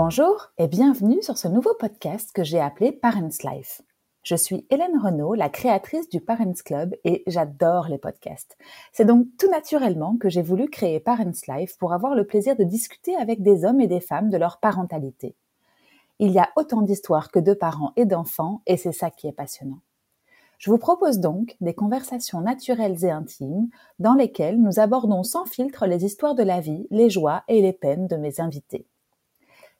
Bonjour et bienvenue sur ce nouveau podcast que j'ai appelé Parents Life. Je suis Hélène Renaud, la créatrice du Parents Club et j'adore les podcasts. C'est donc tout naturellement que j'ai voulu créer Parents Life pour avoir le plaisir de discuter avec des hommes et des femmes de leur parentalité. Il y a autant d'histoires que de parents et d'enfants et c'est ça qui est passionnant. Je vous propose donc des conversations naturelles et intimes dans lesquelles nous abordons sans filtre les histoires de la vie, les joies et les peines de mes invités.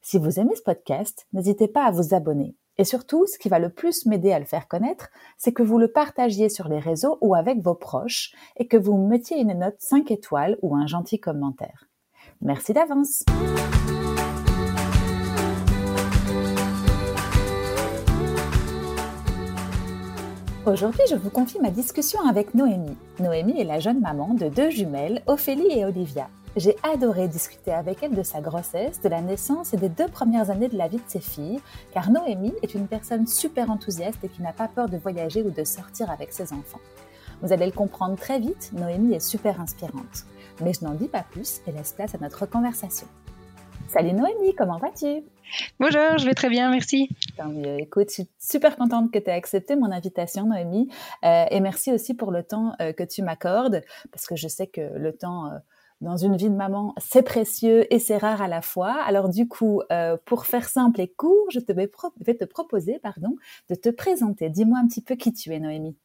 Si vous aimez ce podcast, n'hésitez pas à vous abonner. Et surtout, ce qui va le plus m'aider à le faire connaître, c'est que vous le partagiez sur les réseaux ou avec vos proches et que vous mettiez une note 5 étoiles ou un gentil commentaire. Merci d'avance. Aujourd'hui, je vous confie ma discussion avec Noémie. Noémie est la jeune maman de deux jumelles, Ophélie et Olivia. J'ai adoré discuter avec elle de sa grossesse, de la naissance et des deux premières années de la vie de ses filles, car Noémie est une personne super enthousiaste et qui n'a pas peur de voyager ou de sortir avec ses enfants. Vous allez le comprendre très vite, Noémie est super inspirante. Mais je n'en dis pas plus et laisse place à notre conversation. Salut Noémie, comment vas-tu? Bonjour, je vais très bien, merci. Écoute, je suis super contente que tu aies accepté mon invitation, Noémie. Euh, et merci aussi pour le temps euh, que tu m'accordes, parce que je sais que le temps... Euh, dans une vie de maman, c'est précieux et c'est rare à la fois. Alors du coup, euh, pour faire simple et court, je vais, te proposer pardon, de te présenter. Dis-moi un petit peu qui tu es, Noémie.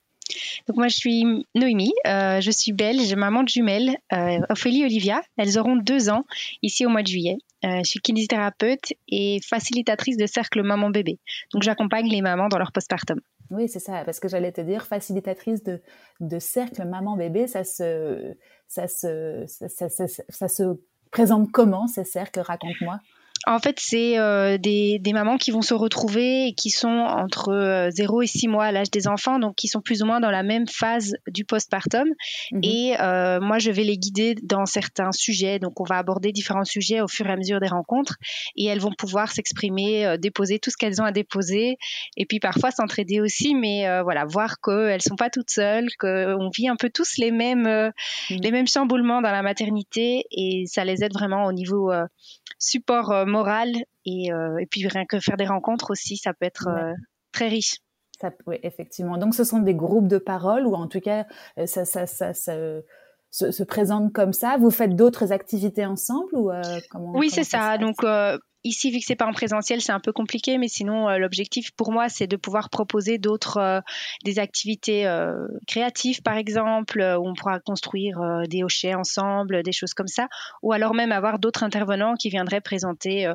Donc moi je suis Noémie, euh, je suis belge, maman de jumelles, euh, Ophélie et Olivia. Elles auront deux ans ici au mois de juillet. je suis kinésithérapeute et facilitatrice de cercle maman-bébé. Donc j'accompagne les mamans dans leur postpartum. Oui, c'est ça, parce que j'allais te dire, facilitatrice de, de cercle maman-bébé, ça se, ça, se, ça, ça, ça, se présente comment ces cercles? Raconte-moi. En fait, c'est euh, des, des, mamans qui vont se retrouver et qui sont entre 0 euh, et 6 mois à l'âge des enfants, donc qui sont plus ou moins dans la même phase du postpartum. Mhm. Et euh, moi, je vais les guider dans certains sujets. Donc, on va aborder différents sujets au fur et à mesure des rencontres et elles vont pouvoir s'exprimer, déposer tout ce qu'elles ont à déposer et puis parfois s'entraider aussi, mais voilà, voir qu'elles sont pas toutes seules, qu'on vit un peu tous les mêmes, mhm. les mêmes chamboulements dans la maternité et ça les aide vraiment au niveau support euh, moral et, euh, et, puis rien que faire des rencontres aussi, ça peut être euh, très riche. Ça, oui, effectivement. Donc ce sont des groupes de parole ou en tout cas ça, ça, ça, ça se, se, présente comme ça. Vous faites d'autres activités ensemble ou comment Oui, c'est ça. Donc Ici, vu que c'est pas en présentiel, c'est un peu compliqué, mais sinon, euh, l'objectif pour moi, c'est de pouvoir proposer d'autres, euh, des activités euh, créatives, par exemple, où on pourra construire des hochets ensemble, des choses comme ça, ou alors même avoir d'autres intervenants qui viendraient présenter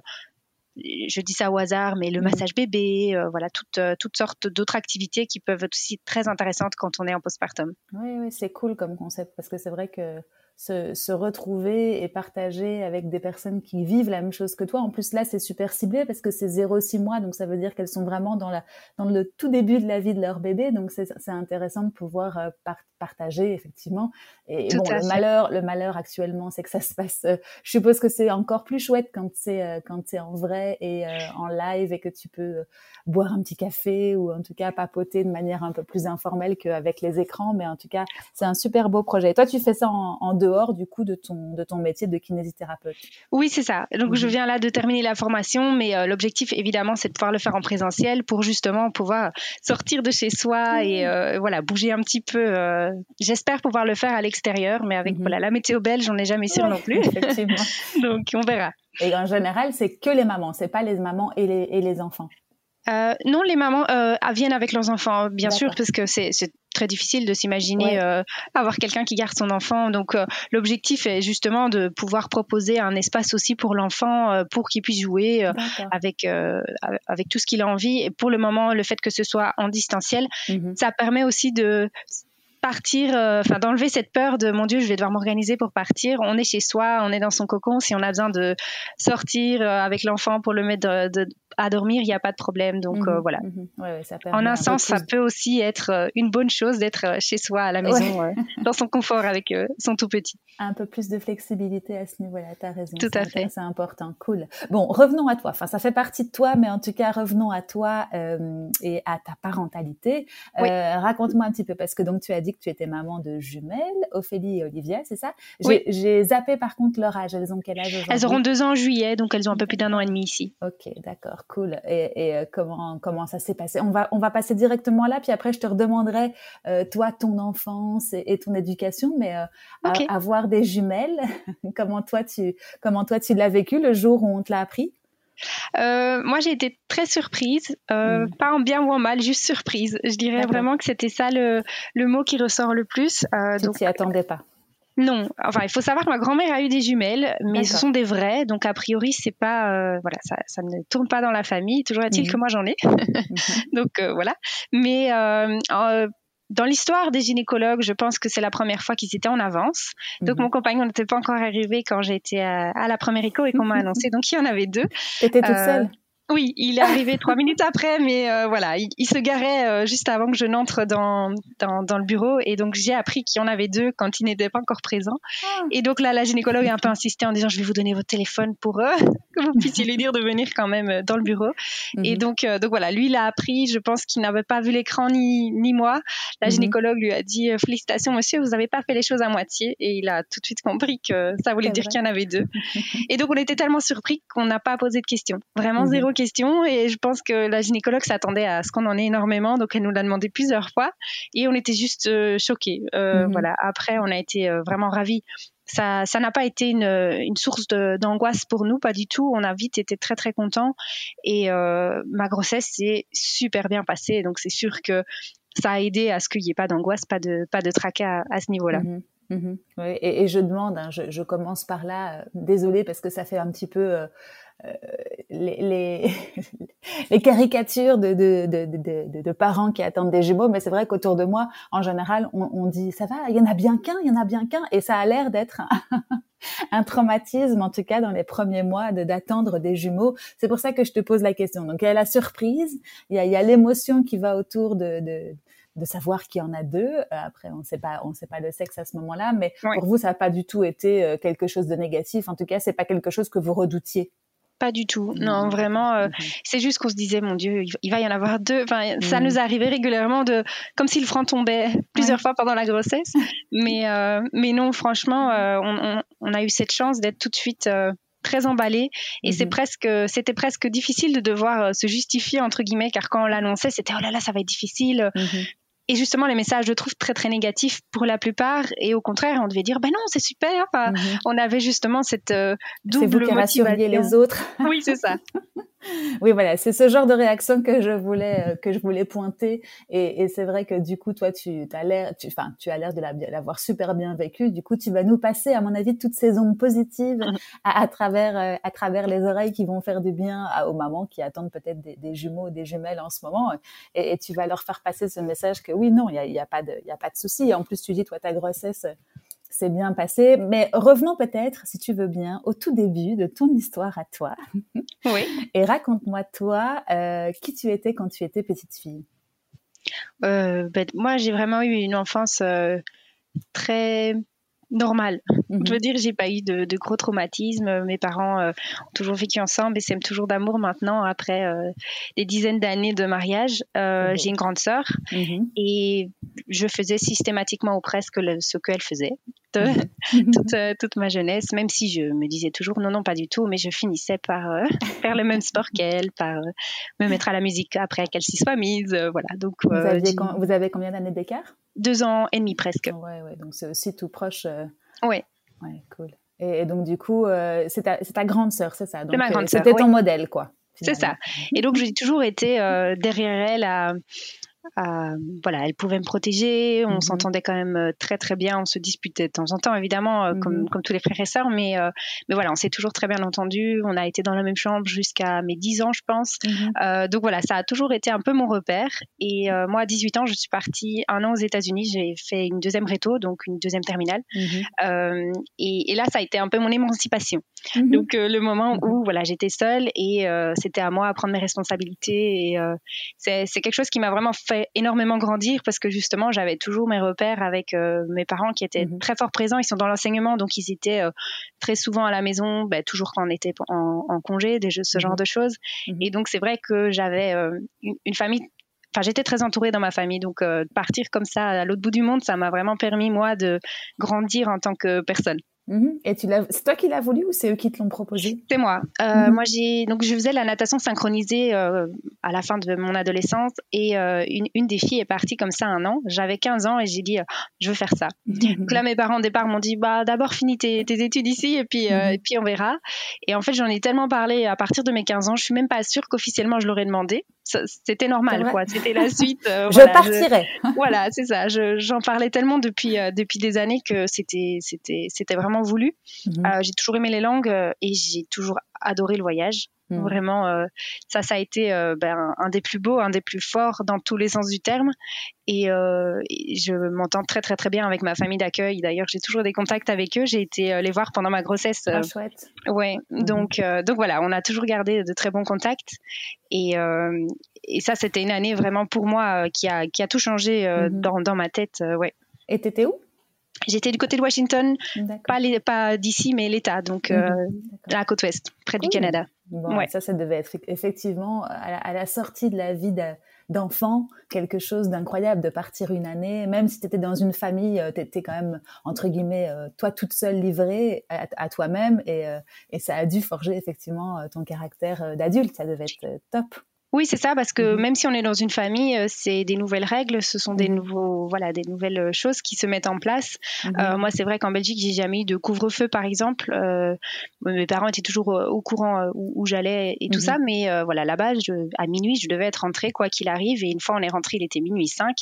je dis ça au hasard, mais le mmh. massage bébé, voilà, toutes, toutes sortes d'autres activités qui peuvent être aussi très intéressantes quand on est en postpartum. Oui, oui, c'est cool comme concept parce que c'est vrai que se, se, retrouver et partager avec des personnes qui vivent la même chose que toi. En plus, là, c'est super ciblé parce que c'est 0-6 mois, donc ça veut dire qu'elles sont vraiment dans, la, dans le tout début de la vie de leur bébé. Donc, c'est intéressant de pouvoir euh, partager, effectivement. Et, bon, le malheur, le malheur actuellement, c'est que ça se passe. Euh, je suppose que c'est encore plus chouette quand c'est euh, quand c'est en vrai et en live et que tu peux boire un petit café ou en tout cas papoter de manière un peu plus informelle qu'avec les écrans. Mais en tout cas, c'est un super beau projet. Et toi, tu fais ça en, en dehors du coup de ton, de ton métier de kinésithérapeute. Oui, c'est ça. Donc je mhm. viens là de terminer la formation, mais euh, l'objectif évidemment c'est de pouvoir le faire en présentiel pour justement pouvoir sortir de chez soi et euh, voilà bouger un petit peu. Euh, j'espère pouvoir le faire à l'extérieur, mais avec mhm. voilà, la météo belge, on n'est jamais sûr non plus. Effectivement. Donc on verra. Et en général, c'est que les mamans, c'est pas les mamans et les, et les enfants. Euh, non, les mamans euh, viennent avec leurs enfants, bien sûr, parce que c'est très difficile de s'imaginer euh, avoir quelqu'un qui garde son enfant. Donc, l'objectif est justement de pouvoir proposer un espace aussi pour l'enfant, pour qu'il puisse jouer avec avec tout ce qu'il a envie. Et pour le moment, le fait que ce soit en distanciel, mhm. ça permet aussi de partir, euh, enfin d'enlever cette peur de mon Dieu, je vais devoir m'organiser pour partir. On est chez soi, on est dans son cocon. Si on a besoin de sortir euh, avec l'enfant pour le mettre à dormir, il n'y a pas de problème. Donc mhm, voilà. Mhm. en un, sens, ça peut aussi être une bonne chose d'être chez soi à la maison, dans son confort avec son tout petit. Un peu plus de flexibilité à ce niveau-là, tu as raison. Tout à fait. C'est important, cool. Bon, revenons à toi. Enfin, ça fait partie de toi, mais en tout cas, revenons à toi et à ta parentalité. Raconte-moi un petit peu, parce que donc tu as dit que tu étais maman de jumelles, Ophélie et Olivia, c'est ça? J'ai zappé par contre leur âge. Elles ont quel âge Elles auront deux ans en juillet, donc elles ont un peu plus d'un an et demi ici. Ok, d'accord, cool. Et, euh, comment comment ça s'est passé? On va on va passer directement là, puis après je te redemanderai euh, toi ton enfance et, ton éducation, mais euh, avoir des jumelles, comment toi tu comment toi tu l'as vécu le jour où on te l'a appris? Moi, j'ai été très surprise, hmm. pas en bien ou en mal, juste surprise. Je dirais vraiment que c'était ça le, le, mot qui ressort le plus. tu donc, t'y attendais pas non, enfin il faut savoir que ma grand-mère a eu des jumelles, mais ce sont des vraies, donc a priori c'est pas, euh, voilà, ça, ça, ne tourne pas dans la famille. Toujours est-il mhm. que moi j'en ai, donc euh, voilà. Mais euh, dans l'histoire des gynécologues, je pense que c'est la première fois qu'ils étaient en avance. Donc mhm. mon compagnon n'était pas encore arrivé quand été à, à, la première écho et qu'on m'a annoncé. Donc il y en avait deux. T'étais toute seule? Oui, il est arrivé trois minutes après, mais euh, voilà, il, se garait euh, juste avant que je n'entre dans, dans, dans, le bureau. Et donc, j'ai appris qu'il y en avait deux quand il n'était pas encore présent. Ah. Et donc là, la gynécologue a un peu insisté en disant, je vais vous donner votre téléphone pour eux, que vous puissiez lui dire de venir quand même euh, dans le bureau. Et mhm. donc, donc voilà, lui, il a appris, je pense qu'il n'avait pas vu l'écran ni, ni moi. La mhm. gynécologue lui a dit, félicitations monsieur, vous n'avez pas fait les choses à moitié. Et il a tout de suite compris que ça voulait dire qu'il y en avait deux. et donc, on était tellement surpris qu'on n'a pas posé de questions. Vraiment mhm. zéro question et je pense que la gynécologue s'attendait à ce qu'on en ait énormément, donc elle nous l'a demandé plusieurs fois et on était juste euh, choqués. Euh. Voilà. Après, on a été euh, vraiment ravis. Ça, ça n'a pas été une, une source d'angoisse pour nous, pas du tout. On a vite été très très contents et ma grossesse s'est super bien passée. Donc c'est sûr que ça a aidé à ce qu'il n'y ait pas d'angoisse, pas de pas de tracas à, ce niveau-là. Mhm. Mhm. Oui, et, je demande, hein, je, commence par là, désolée parce que ça fait un petit peu euh, les, les, caricatures de, de, de, de, parents qui attendent des jumeaux, mais c'est vrai qu'autour de moi, en général, on, on, dit ça va, il y en a bien qu'un, il y en a bien qu'un, et ça a l'air d'être un, traumatisme, en tout cas dans les premiers mois, d'attendre des jumeaux. C'est pour ça que je te pose la question. Donc il y a la surprise, il y a, l'émotion qui va autour de, de de savoir qu'il y en a deux. Après, on ne sait pas, on sait pas le sexe à ce moment-là, mais pour vous, ça n'a pas du tout été euh, quelque chose de négatif. En tout cas, c'est pas quelque chose que vous redoutiez. Pas du tout. Non, vraiment, euh, mm-hmm. c'est juste qu'on se disait, mon Dieu, il va y en avoir deux. Enfin, ça mm. nous arrivait régulièrement de, comme si le front tombait plusieurs fois pendant la grossesse. mais, euh, mais non, franchement, euh, on, on, a eu cette chance d'être tout de suite très emballé et c'est presque c'était presque difficile de devoir se justifier entre guillemets car quand on l'annonçait c'était oh là là ça va être difficile. Et justement, les messages, je trouve, très, très négatifs pour la plupart. Et au contraire, on devait dire, ben non, c'est super. Enfin, mhm. On avait justement cette euh, double vous motivation. les autres. oui, c'est ça. oui, voilà, c'est ce genre de réaction que je voulais euh, que je voulais pointer. Et, et c'est vrai que du coup, toi, tu as l'air, tu, enfin, tu as l'air de l'avoir super bien vécu. Du coup, tu vas nous passer, à mon avis, toutes ces ondes positives mhm. à, à, travers euh, à travers les oreilles qui vont faire du bien aux mamans qui attendent peut-être des, des, jumeaux, des jumelles en ce moment. Et, et, tu vas leur faire passer ce message que oui, non, il y a, y a, pas de, il y a pas de souci. En plus, tu dis, toi, ta grossesse bien passé. Mais revenons peut-être, si tu veux bien, au tout début de ton histoire à toi. Oui. Et raconte-moi, toi, euh, qui tu étais quand tu étais petite fille. Euh, ben, moi, j'ai vraiment eu une enfance euh, très normale. Mhm. Je veux dire, j'ai pas eu de, gros traumatismes. Mes parents ont toujours vécu ensemble et s'aiment toujours d'amour maintenant après des dizaines d'années de mariage. Mhm. J'ai une grande sœur mhm. et je faisais systématiquement ou presque ce qu'elle faisait. Euh, toute, ma jeunesse, même si je me disais toujours non, non, pas du tout, mais je finissais par euh, faire le même sport qu'elle, par euh, me mettre à la musique après qu'elle s'y soit mise. voilà. Donc, vous, avez combien d'années d'écart? Deux ans et demi presque. Ouais, ouais, donc c'est aussi tout proche. Oui. Ouais, cool. Et, donc, du coup, c'est ta, ta, grande sœur, c'est ça? C'est ma grande sœur. C'était ton modèle, quoi. C'est ça. Et donc, j'ai toujours été derrière elle à voilà, elle pouvait me protéger. On mhm. s'entendait quand même euh, très très bien. On se disputait de temps en temps, évidemment, euh, comme, mhm. comme tous les frères et sœurs, mais euh, mais voilà, on s'est toujours très bien entendu. On a été dans la même chambre jusqu'à mes 10 ans, je pense. Mhm. donc voilà, ça a toujours été un peu mon repère. Et moi, à 18 ans, je suis partie un an aux États-Unis. J'ai fait une deuxième réto, donc une deuxième terminale. Et, et, là, ça a été un peu mon émancipation. Donc le moment où voilà, j'étais seule et c'était à moi à prendre mes responsabilités. Et c'est quelque chose qui m'a vraiment fait énormément grandir parce que justement, j'avais toujours mes repères avec euh, mes parents qui étaient mhm. très fort présents. Ils sont dans l'enseignement, donc ils étaient euh, très souvent à la maison, bah, toujours quand on était en, congé, des jeux, ce genre mhm. de choses. Mhm. Et donc, c'est vrai que j'avais euh, une, famille Enfin, j'étais très entourée dans ma famille, donc partir comme ça à l'autre bout du monde, ça m'a vraiment permis moi de grandir en tant que personne. Mhm. Et tu c'est toi qui l'as voulu ou c'est eux qui te l'ont proposé? C'est moi. Euh, mhm. Moi, j'ai donc je faisais la natation synchronisée euh, à la fin de mon adolescence et euh, une, une, des filles est partie comme ça un an. J'avais 15 ans et j'ai dit je veux faire ça. donc là, mes parents au départ m'ont dit bah d'abord finis tes, tes, études ici et puis mhm. et puis on verra. Et en fait, j'en ai tellement parlé à partir de mes 15 ans, je suis même pas sûre qu'officiellement je l'aurais demandé. C'était normal quoi. C'était la suite. je partirais. voilà, c'est ça. J'en parlais tellement depuis depuis des années que c'était c'était c'était vraiment voulu. Mhm. Euh, j'ai toujours aimé les langues euh, et j'ai toujours adoré le voyage. Mhm. Vraiment, euh, ça, ça a été ben, un des plus beaux, un des plus forts dans tous les sens du terme. Et, je m'entends très, très, très bien avec ma famille d'accueil. D'ailleurs, j'ai toujours des contacts avec eux. J'ai été les voir pendant ma grossesse. Ah, chouette. Ouais. Mhm. Donc, donc voilà, on a toujours gardé de très bons contacts. Et, et ça, c'était une année vraiment pour moi qui a, qui a tout changé dans, dans, ma tête. ouais. Et t'étais où? J'étais du côté de Washington, pas, pas d'ici, mais l'État, donc euh, mhm. la côte ouest, près du Canada. Ouais. Ça, ça devait être effectivement à la, sortie de la vie d'enfant quelque chose d'incroyable de partir une année, même si tu étais dans une famille, euh, tu étais quand même, entre guillemets, euh, toi toute seule livrée à, toi-même et, et, ça a dû forger effectivement ton caractère d'adulte. Ça devait être top. Oui, c'est ça, parce que mhm. même si on est dans une famille, euh, c'est des nouvelles règles, ce sont des mhm. nouveaux, voilà, des nouvelles euh, choses qui se mettent en place. Mhm. Euh, moi, c'est vrai qu'en Belgique, j'ai jamais eu de couvre-feu, par exemple. mes parents étaient toujours au courant où, j'allais et tout ça, mais voilà, là-bas, à minuit, je devais être rentrée quoi qu'il arrive. Et une fois, on est rentré, il était minuit 5.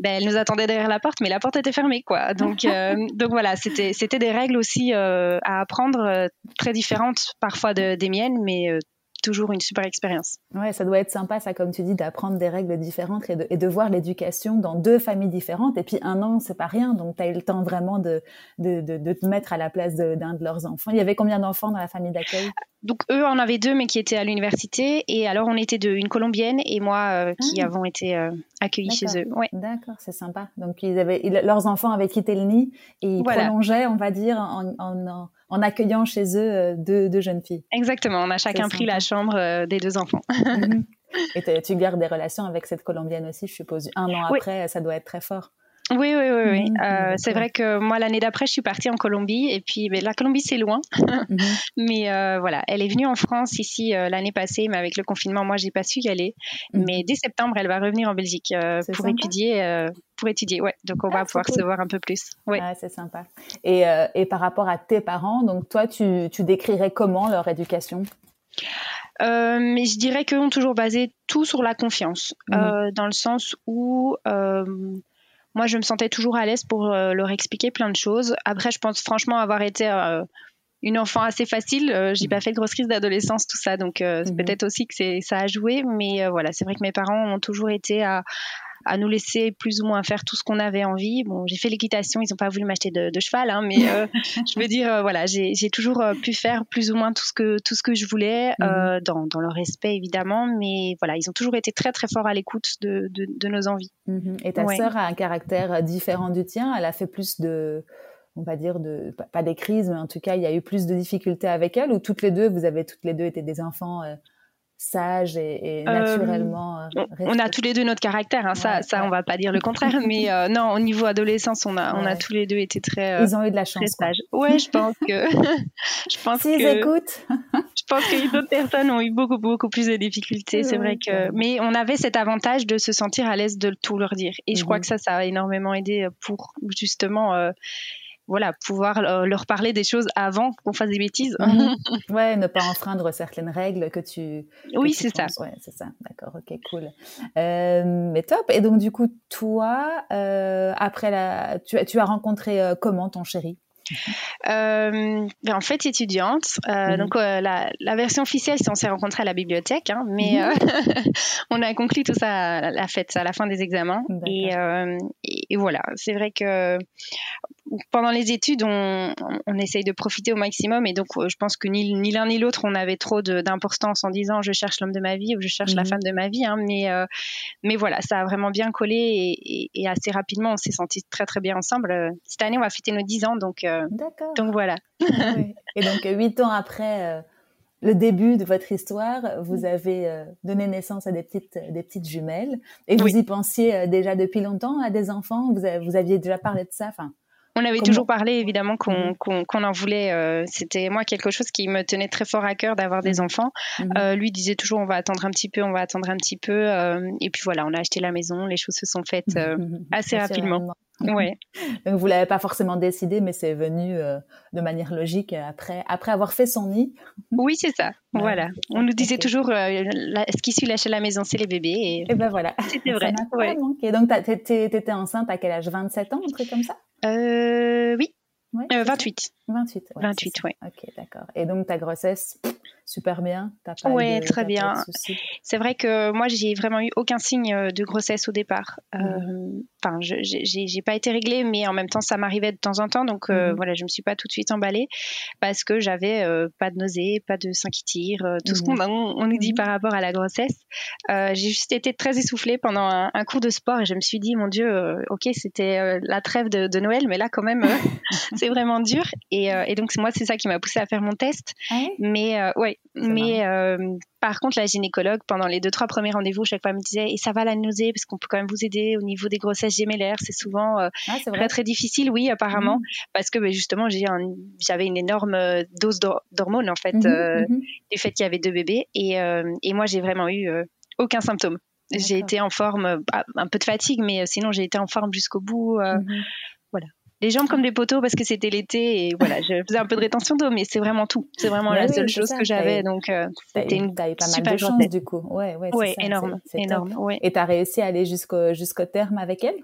Ben, elle nous attendait derrière la porte, mais la porte était fermée, quoi. Donc, donc voilà, c'était, c'était des règles aussi à apprendre, très différentes parfois de, des miennes, mais toujours une super expérience. Ouais, ça doit être sympa, ça, comme tu dis, d'apprendre des règles différentes et de, et de voir l'éducation dans deux familles différentes. Et puis un an, c'est pas rien, donc tu as eu le temps vraiment de, de, de, de te mettre à la place d'un de, leurs enfants. Il y avait combien d'enfants dans la famille d'accueil? Donc eux en avaient deux mais qui étaient à l'université et alors on était deux, une colombienne et moi euh, qui ah. avons été euh, accueillis chez eux. Ouais. D'accord, c'est sympa. Donc ils avaient leurs enfants avaient quitté le nid et ils prolongeaient, on va dire, en, en, en accueillant chez eux euh, deux, deux, jeunes filles. Exactement, on a chacun pris la chambre des deux enfants. Mhm. Et tu gardes des relations avec cette colombienne aussi, je suppose. Un an après, ça doit être très fort. Oui, oui, oui. oui. Mhm, euh, c'est vrai que moi, l'année d'après, je suis partie en Colombie. Et puis, mais la Colombie, c'est loin. Mhm. mais euh, voilà, elle est venue en France ici euh, l'année passée, mais avec le confinement, moi, j'ai pas su y aller. Mhm. Mais dès septembre, elle va revenir en Belgique pour étudier. pour étudier, ouais. Donc, on va ah, pouvoir se voir un peu plus. Ouais. Ah, c'est sympa. Et, et, par rapport à tes parents, donc toi, tu, tu décrirais comment leur éducation? Mais je dirais qu'ils ont toujours basé tout sur la confiance, dans le sens où moi, je me sentais toujours à l'aise pour euh, leur expliquer plein de choses. Après, je pense franchement avoir été euh, une enfant assez facile. Euh, j'ai pas fait de grosses crises d'adolescence, tout ça, donc c'est mhm. peut-être aussi que ça a joué. Mais voilà, c'est vrai que mes parents ont toujours été à, à nous laisser plus ou moins faire tout ce qu'on avait envie. Bon, j'ai fait l'équitation, ils n'ont pas voulu m'acheter de, cheval, hein, mais euh, je veux dire, euh, voilà, j'ai toujours euh, pu faire plus ou moins tout ce que tout ce que je voulais, mhm. dans, dans, leur respect évidemment, mais voilà, ils ont toujours été très très forts à l'écoute de, de, nos envies. Mhm. Et ta sœur a un caractère différent du tien? Elle a fait plus de on va dire de pas des crises mais en tout cas il y a eu plus de difficultés avec elle ou toutes les deux vous avez toutes les deux été des enfants sage et, euh, naturellement. Euh, on a tous les deux notre caractère, hein, ça, ça, on va pas dire le contraire, mais euh, non, au niveau adolescence, on a, on a tous les deux été très. Ils ont eu de la chance. Très Ouais, je pense que. je pense S'ils écoutent. je pense que d'autres personnes ont eu beaucoup, beaucoup plus de difficultés. C'est vrai que. Mais on avait cet avantage de se sentir à l'aise de tout leur dire, et je crois mhm. que ça, ça a énormément aidé pour justement voilà, pouvoir leur parler des choses avant qu'on fasse des bêtises. Mhm. ouais, ne pas enfreindre certaines règles que tu. oui, c'est ça. Ouais, c'est ça. D'accord, ok, cool. mais top. Et donc, du coup, toi, après la, tu, tu as rencontré comment ton chéri? Euh, ben, en fait, étudiante. Euh, mhm. Donc, euh, la, la, version officielle, c'est on s'est rencontrés à la bibliothèque, hein, mais mhm. on a conclu tout ça à la fête, à la fin des examens. Et, et, voilà, c'est vrai que pendant les études, on, on, essaye de profiter au maximum. Et donc, je pense que ni, ni l'un ni l'autre, on avait trop d'importance en disant je cherche l'homme de ma vie ou je cherche la mhm. femme de ma vie. Hein, mais, mais voilà, ça a vraiment bien collé et, et, assez rapidement, on s'est sentis très, très bien ensemble. Cette année, on va fêter nos 10 ans. Donc, D'accord. Donc voilà. Et donc huit ans après euh, le début de votre histoire, vous avez euh, donné naissance à des petites, des petites jumelles. Et vous y pensiez euh, déjà depuis longtemps à des enfants? Vous, vous aviez déjà parlé de ça? Enfin, on avait toujours parlé évidemment qu'on mhm. en voulait. C'était moi quelque chose qui me tenait très fort à cœur d'avoir des mhm. enfants. Mhm. lui disait toujours on va attendre un petit peu, on va attendre un petit peu. et puis voilà, on a acheté la maison, les choses se sont faites assez, rapidement. Ouais. Donc vous l'avez pas forcément décidé, mais c'est venu euh, de manière logique après après avoir fait son nid. Oui, c'est ça. Voilà. On nous disait toujours euh, ce qui suit lâcher la maison, c'est les bébés. Et, ben voilà. C'était vrai. Ouais. Donc tu étais enceinte à quel âge? 27 ans, un truc comme ça? Euh, Oui. 28. 28. 28, oui. Ok, d'accord. Et donc ta grossesse, super bien Oui, très bien. C'est vrai que moi, j'ai vraiment eu aucun signe euh, de grossesse au départ. Euh, mmh. Enfin, je j'ai pas été réglée, mais en même temps, ça m'arrivait de temps en temps. Donc euh, mmh. voilà, je me suis pas tout de suite emballée parce que j'avais pas de nausées, pas de tire, tout ce qu'on on nous dit par rapport à la grossesse. j'ai juste été très essoufflée pendant un, cours de sport et je me suis dit, mon Dieu, ok, c'était la trêve de, Noël, mais là, quand même, c'est vraiment dur. Et, et donc, moi, c'est ça qui m'a poussée à faire mon test. Ah mais ouais, mais euh, par contre, la gynécologue, pendant les deux, trois premiers rendez-vous, chaque fois me disait Et ça va la nausée Parce qu'on peut quand même vous aider au niveau des grossesses gémellaires. C'est souvent euh, ah, très, très difficile, oui, apparemment. Mmh. Parce que ben, justement, j'avais une énorme euh, dose d'hormones, en fait, mmh mmh du fait qu'il y avait deux bébés. Et, et moi, j'ai vraiment eu aucun symptôme. J'ai été en forme, bah, un peu de fatigue, mais sinon, j'ai été en forme jusqu'au bout. Les jambes comme des poteaux parce que c'était l'été et voilà, je faisais un peu de rétention d'eau, mais c'est vraiment tout. C'est vraiment la seule chose que j'avais. Donc, euh, c'était une eu pas mal de chance du coup. Ouais, ouais, ouais énorme, énorme. Ouais. Et t'as réussi à aller jusqu'au jusqu'au terme avec elle?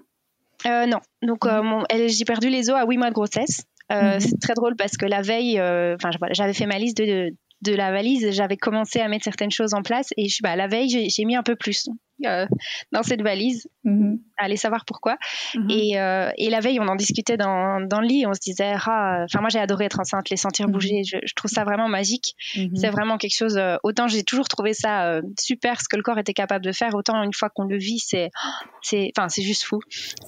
Euh, Non. Donc, euh, mhm. j'ai perdu les os à 8 mois de grossesse. Euh, C'est très drôle parce que la veille, enfin, j'avais fait ma liste de, de la valise, j'avais commencé à mettre certaines choses en place et je, bah, la veille, j'ai mis un peu plus. Euh, dans cette valise. Mm-hmm. Allez savoir pourquoi. Mm-hmm. Et, euh, et, la veille, on en discutait dans, dans, le lit. On se disait, ah, enfin, moi, j'ai adoré être enceinte, les sentir mm-hmm. bouger. Je, je, trouve ça vraiment magique. C'est vraiment quelque chose. Euh, autant j'ai toujours trouvé ça super, ce que le corps était capable de faire. Autant une fois qu'on le vit, c'est, c'est, enfin, c'est juste fou.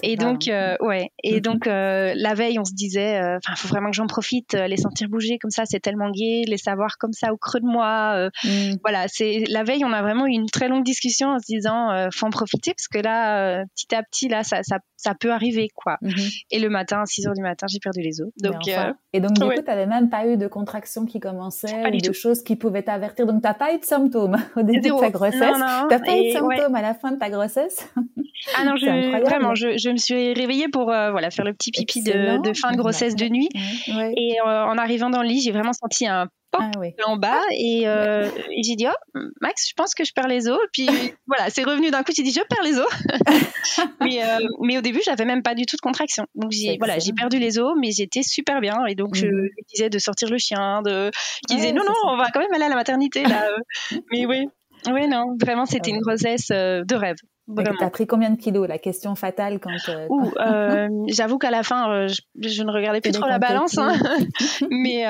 Et donc, ouais. Et donc, la veille, on se disait, enfin, faut vraiment que j'en profite, les sentir bouger comme ça, c'est tellement gai, les savoir comme ça au creux de moi. Mm. Voilà. C'est la veille, on a vraiment eu une très longue discussion en se disant euh, faut en profiter parce que là, euh, petit à petit, là, ça, ça, ça peut arriver, quoi. Mhm. Et le matin, à 6 heures du matin, j'ai perdu les os. Donc, euh, Et donc, du coup, tu n'avais même pas eu de contractions qui commençaient ou de choses qui pouvaient t'avertir. Donc, tu n'as pas eu de symptômes au début de ta grossesse. Tu n'as pas eu de symptômes à la fin de ta grossesse? Ah non, je, vraiment, je, je, me suis réveillée pour voilà, faire le petit pipi de, de, fin de grossesse de nuit. Et en arrivant dans le lit, j'ai vraiment senti un ah en bas euh, et, j'ai dit oh Max je pense que je perds les os. Puis voilà c'est revenu d'un coup j'ai dit je perds les os. Mais, euh, mais au début j'avais même pas du tout de contraction. Donc j'ai voilà j'ai perdu les os mais j'étais super bien. Et donc je mhm. lui disais de sortir le chien de qui disait non non on va quand même aller à la maternité là. Mais oui. Oui non vraiment c'était une grossesse euh, de rêve T'as pris combien de kilos La question fatale quand. Euh, euh, j'avoue qu'à la fin, euh, je, ne regardais plus trop la balance, hein. mais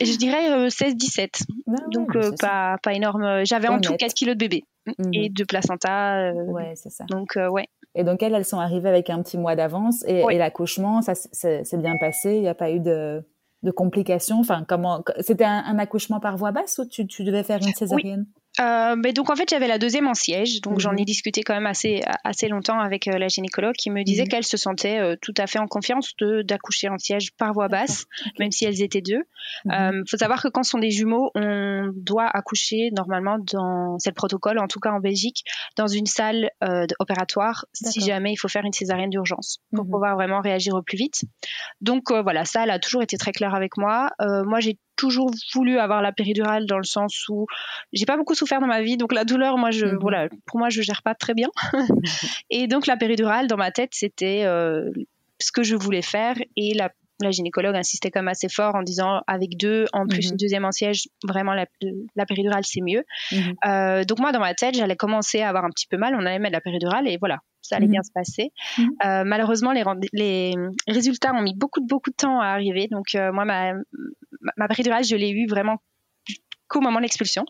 je dirais 16-17. Ah Donc pas, pas énorme. J'avais en tout 4 kilos de bébé mhm. et de placenta. ouais, c'est ça. Donc ouais. Et donc elles, elles sont arrivées avec un petit mois d'avance et, l'accouchement, ça s'est bien passé? Il n'y a pas eu de, de complications? Enfin, comment C'était un, accouchement par voie basse ou tu, tu devais faire une césarienne? Euh, mais donc en fait j'avais la deuxième en siège, donc j'en ai mhm. discuté quand même assez assez longtemps avec euh, la gynécologue qui me disait mhm. qu'elle se sentait euh, tout à fait en confiance de d'accoucher en siège par voie basse, même si elles étaient deux. Il mhm. faut savoir que quand ce sont des jumeaux, on doit accoucher normalement dans c'est le protocole, en tout cas en Belgique, dans une salle opératoire si jamais il faut faire une césarienne d'urgence pour pouvoir vraiment réagir au plus vite. Donc voilà, ça elle a toujours été très claire avec moi. moi j'ai toujours voulu avoir la péridurale dans le sens où j'ai pas beaucoup souffert dans ma vie, donc la douleur, moi, je, mhm. voilà, pour moi, je gère pas très bien. et donc la péridurale, dans ma tête, c'était euh, ce que je voulais faire et la la gynécologue insistait même assez fort en disant avec deux, en plus mhm. une deuxième en siège, vraiment la, la péridurale c'est mieux. Mhm. euh, donc moi dans ma tête j'allais commencer à avoir un petit peu mal, on allait mettre la péridurale et voilà, ça allait bien se passer. Euh, malheureusement les, les résultats ont mis beaucoup de beaucoup de temps à arriver, donc euh, moi ma, ma péridurale, je l'ai eu vraiment qu'au moment de l'expulsion.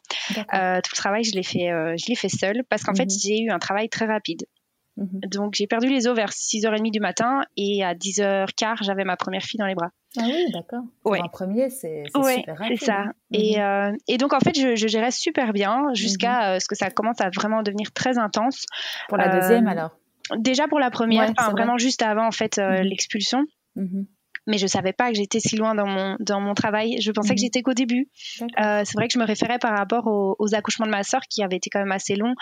Euh, tout le travail, je l'ai fait, euh, je l'ai fait seule parce qu'en fait, mhm. j'ai eu un travail très rapide. Mhm. Donc, j'ai perdu les os vers 6h30 du matin et à 10h15, j'avais ma première fille dans les bras. Ah oui, d'accord. Ouais. Un premier, c'est super rapide. c'est ça. Hein. Et, mhm. euh, et, donc, en fait, je, je gérais super bien jusqu'à ce que ça commence à vraiment devenir très intense. Pour la deuxième, alors? Déjà pour la première, vraiment juste avant, en fait, l'expulsion mais je savais pas que j'étais si loin dans mon dans mon travail. Je pensais que mhm. j'étais qu'au début. Euh, c'est vrai que je me référais par rapport aux, accouchements de ma sœur qui avaient été quand même assez longs,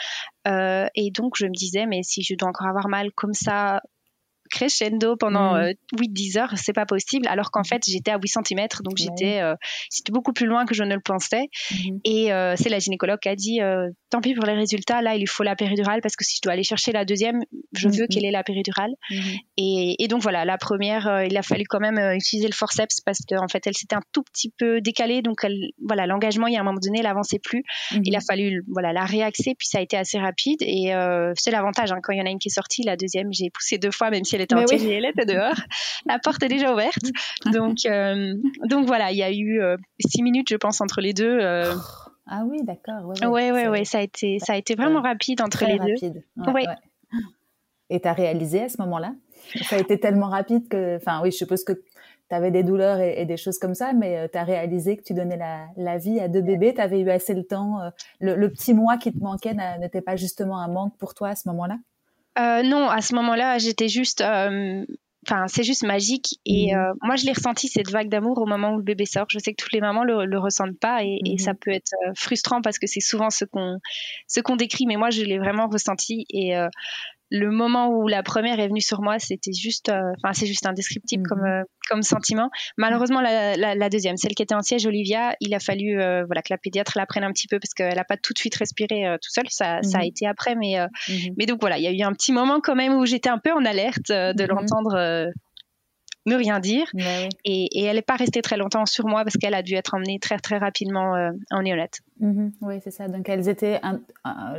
euh, et donc je me disais mais si je dois encore avoir mal comme ça crescendo pendant 8-10 mm. euh, heures, c'est pas possible, alors qu'en fait j'étais à 8 cm, donc j'étais euh, beaucoup plus loin que je ne le pensais. Mm-hmm. Et euh, c'est la gynécologue qui a dit tant pis pour les résultats, là il lui faut la péridurale parce que si je dois aller chercher la deuxième, je veux mm-hmm. qu'elle ait la péridurale. Mm-hmm. Et, donc voilà, la première, il a fallu quand même utiliser le forceps parce qu'en fait elle s'était un tout petit peu décalée, donc elle, voilà l'engagement, il y a un moment donné, elle avançait plus. Il a fallu voilà la réaxer, puis ça a été assez rapide. Et c'est l'avantage hein, quand il y en a une qui est sortie, la deuxième j'ai poussé deux fois, même si elle était entière elle était dehors. La porte est déjà ouverte. Donc, euh, donc voilà, il y a eu euh, six minutes, je pense, entre les deux. Euh. Ah oui, d'accord. Ouais, ouais, ouais, ça a été, ça a été vraiment rapide entre les rapide. deux. Ouais, Et tu as réalisé à ce moment-là? Ça a été tellement rapide que, enfin, oui, je suppose que tu avais des douleurs et, des choses comme ça, mais tu as réalisé que tu donnais la, la vie à deux bébés, tu avais eu assez le temps, le, le, petit mois qui te manquait n'était pas justement un manque pour toi à ce moment-là? Euh, non, à ce moment-là, j'étais juste. Euh, enfin, c'est juste magique. Et mhm. euh, moi, je l'ai ressenti, cette vague d'amour, au moment où le bébé sort. Je sais que toutes les mamans le, le ressentent pas et, et ça mhm. peut être frustrant parce que c'est souvent ce qu'on ce qu'on décrit, mais moi, je l'ai vraiment ressenti. Et le moment où la première est venue sur moi, c'était juste, euh, enfin, c'est juste indescriptible comme, mhm. euh, comme sentiment. Malheureusement, la, la, deuxième, celle qui était en siège, Olivia, il a fallu, euh, voilà, que la pédiatre la prenne un petit peu parce qu'elle n'a pas tout de suite respiré tout seul. Ça, ça a mhm. été après, mais, mhm. mais donc voilà, il y a eu un petit moment quand même où j'étais un peu en alerte de l'entendre ne rien dire. Et, elle n'est pas restée très longtemps sur moi parce qu'elle a dû être emmenée très très rapidement euh, en néonate. Mm-hmm. Oui, c'est ça. Donc elles étaient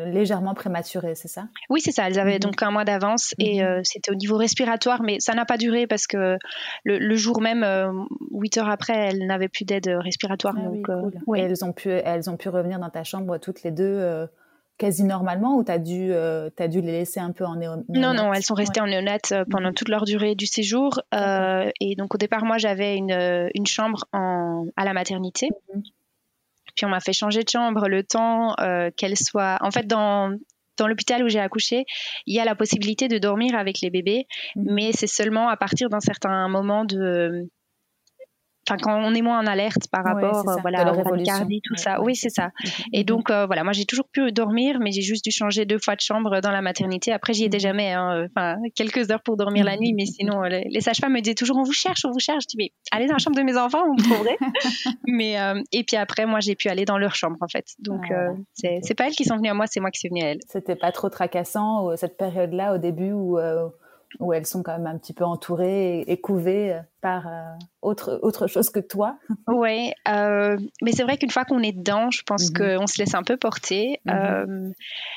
légèrement prématurées, c'est ça? Oui, c'est ça. Elles avaient mm-hmm. donc un mois d'avance et mm-hmm. euh, c'était au niveau respiratoire, mais ça n'a pas duré parce que le, jour même, euh, huit heures après, elles n'avaient plus d'aide respiratoire. Ah donc, et elles ont pu, elles ont pu revenir dans ta chambre toutes les deux quasi normalement ou tu as, dû, euh, as dû les laisser un peu en néonate Non, non, elles sont restées en néonate euh, pendant mhm. toute leur durée du séjour. Euh, et donc au départ, moi, j'avais une, une, chambre en, à la maternité. Mhm. Puis on m'a fait changer de chambre le temps qu'elle soit... En fait, dans, dans l'hôpital où j'ai accouché, il y a la possibilité de dormir avec les bébés, mhm. mais c'est seulement à partir d'un certain moment de, enfin quand on est moins en alerte par rapport euh, voilà au cardi tout ça. Oui c'est ça. Mm-hmm. et donc euh, voilà moi j'ai toujours pu dormir mais j'ai juste dû changer deux fois de chambre dans la maternité. Après j'y étais mm-hmm. jamais hein, enfin quelques heures pour dormir la nuit mais sinon euh, les, sages-femmes me disaient toujours on vous cherche on vous cherche. Je dis mais allez dans la chambre de mes enfants vous me trouverez. Mais et puis après moi j'ai pu aller dans leur chambre en fait. Donc ah, c'est pas elles qui sont venues à moi c'est moi qui suis venue à elles. C'était pas trop tracassant cette période là au début où où elles sont quand même un petit peu entourées et, couvées euh, par euh, autre, autre chose que toi. Oui, euh, mais c'est vrai qu'une fois qu'on est dedans, je pense mhm. qu'on se laisse un peu porter. Mhm.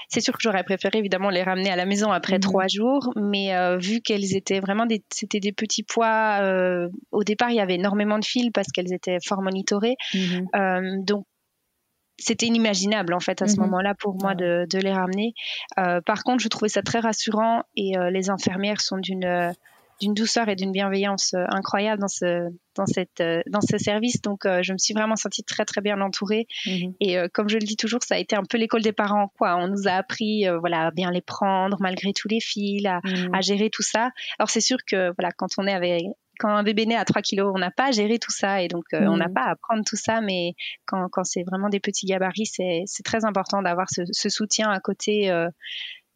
c'est sûr que j'aurais préféré évidemment les ramener à la maison après mhm. trois jours, mais vu qu'elles étaient vraiment des, c'était des petits poids, au départ il y avait énormément de fils parce qu'elles étaient fort monitorées. donc c'était inimaginable en fait à ce mhm. moment-là pour moi de, les ramener. Euh, par contre, je trouvais ça très rassurant et euh, les infirmières sont d'une d'une douceur et d'une bienveillance incroyable dans ce dans cette dans ce service. Donc je me suis vraiment sentie très très bien entourée. Mhm. Et comme je le dis toujours, ça a été un peu l'école des parents. Quoi, on nous a appris voilà à bien les prendre malgré tous les fils, à, mhm. à gérer tout ça. Alors c'est sûr que voilà quand on est avec quand un bébé naît à 3 kilos, on n'a pas à gérer tout ça et donc euh, on n'a mm. pas à apprendre tout ça. Mais quand, quand c'est vraiment des petits gabarits, c'est très important d'avoir ce, soutien à côté. Euh,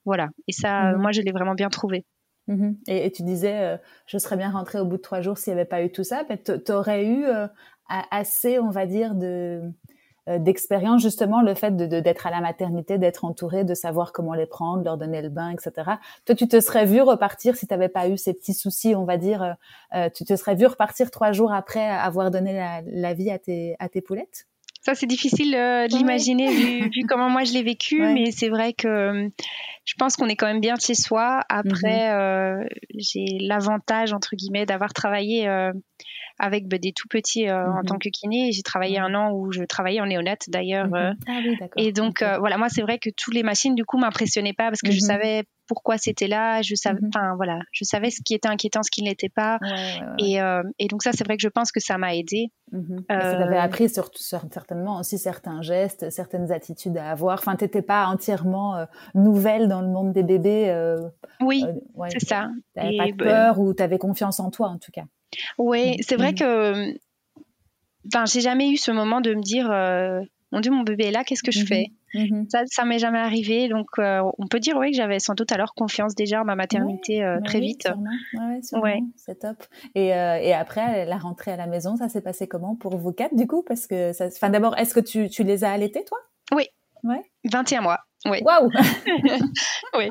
voilà. Et ça, mm. moi, je l'ai vraiment bien trouvé. Mm-hmm. Et, tu disais, euh, je serais bien rentrée au bout de trois jours s'il n'y avait pas eu tout ça. Mais tu aurais eu assez, on va dire, de d'expérience justement le fait de d'être à la maternité, d'être entouré, de savoir comment les prendre, leur donner le bain, etc. Toi, tu te serais vu repartir si tu n'avais pas eu ces petits soucis, on va dire. Euh, euh, tu te serais vu repartir trois jours après avoir donné la, vie à tes à tes poulettes? Ça, c'est difficile de l'imaginer vu, comment moi je l'ai vécu, mais c'est vrai que je pense qu'on est quand même bien de chez soi. Après, mm-hmm. j'ai l'avantage, entre guillemets, d'avoir travaillé avec bah, des tout petits euh, en mhm. tant que kiné. J'ai travaillé un an où je travaillais en néonate d'ailleurs. Mhm. Euh, ah oui, et donc euh, voilà, moi c'est vrai que toutes les machines du coup m'impressionnaient pas parce que je mhm. savais pourquoi c'était là, je savais, enfin voilà, je savais ce qui était inquiétant, ce qui ne l'était pas, Et, et, donc ça c'est vrai que je pense que ça m'a aidé. Ça t'avait appris certainement aussi certains gestes, certaines attitudes à avoir. Enfin, t'étais pas entièrement nouvelle dans le monde des bébés. oui, c'est ça. T'avais pas bah, peur ou t'avais confiance en toi en tout cas. Oui, c'est vrai mm. que. Enfin, j'ai jamais eu ce moment de me dire euh, Mon Dieu, mon bébé est là, qu'est-ce que je fais? Mm-hmm. Mm-hmm. Ça, ça m'est jamais arrivé. Donc, euh, on peut dire, oui, que j'avais sans doute alors confiance déjà en ma maternité euh, très vite. Ouais, c'est top. Et, et, après, la rentrée à la maison, ça s'est passé comment pour vous quatre, du coup? Parce que, enfin, d'abord, est-ce que tu, tu les as allaités, toi? Oui. Ouais. 21 mois. Oui. Waouh Oui.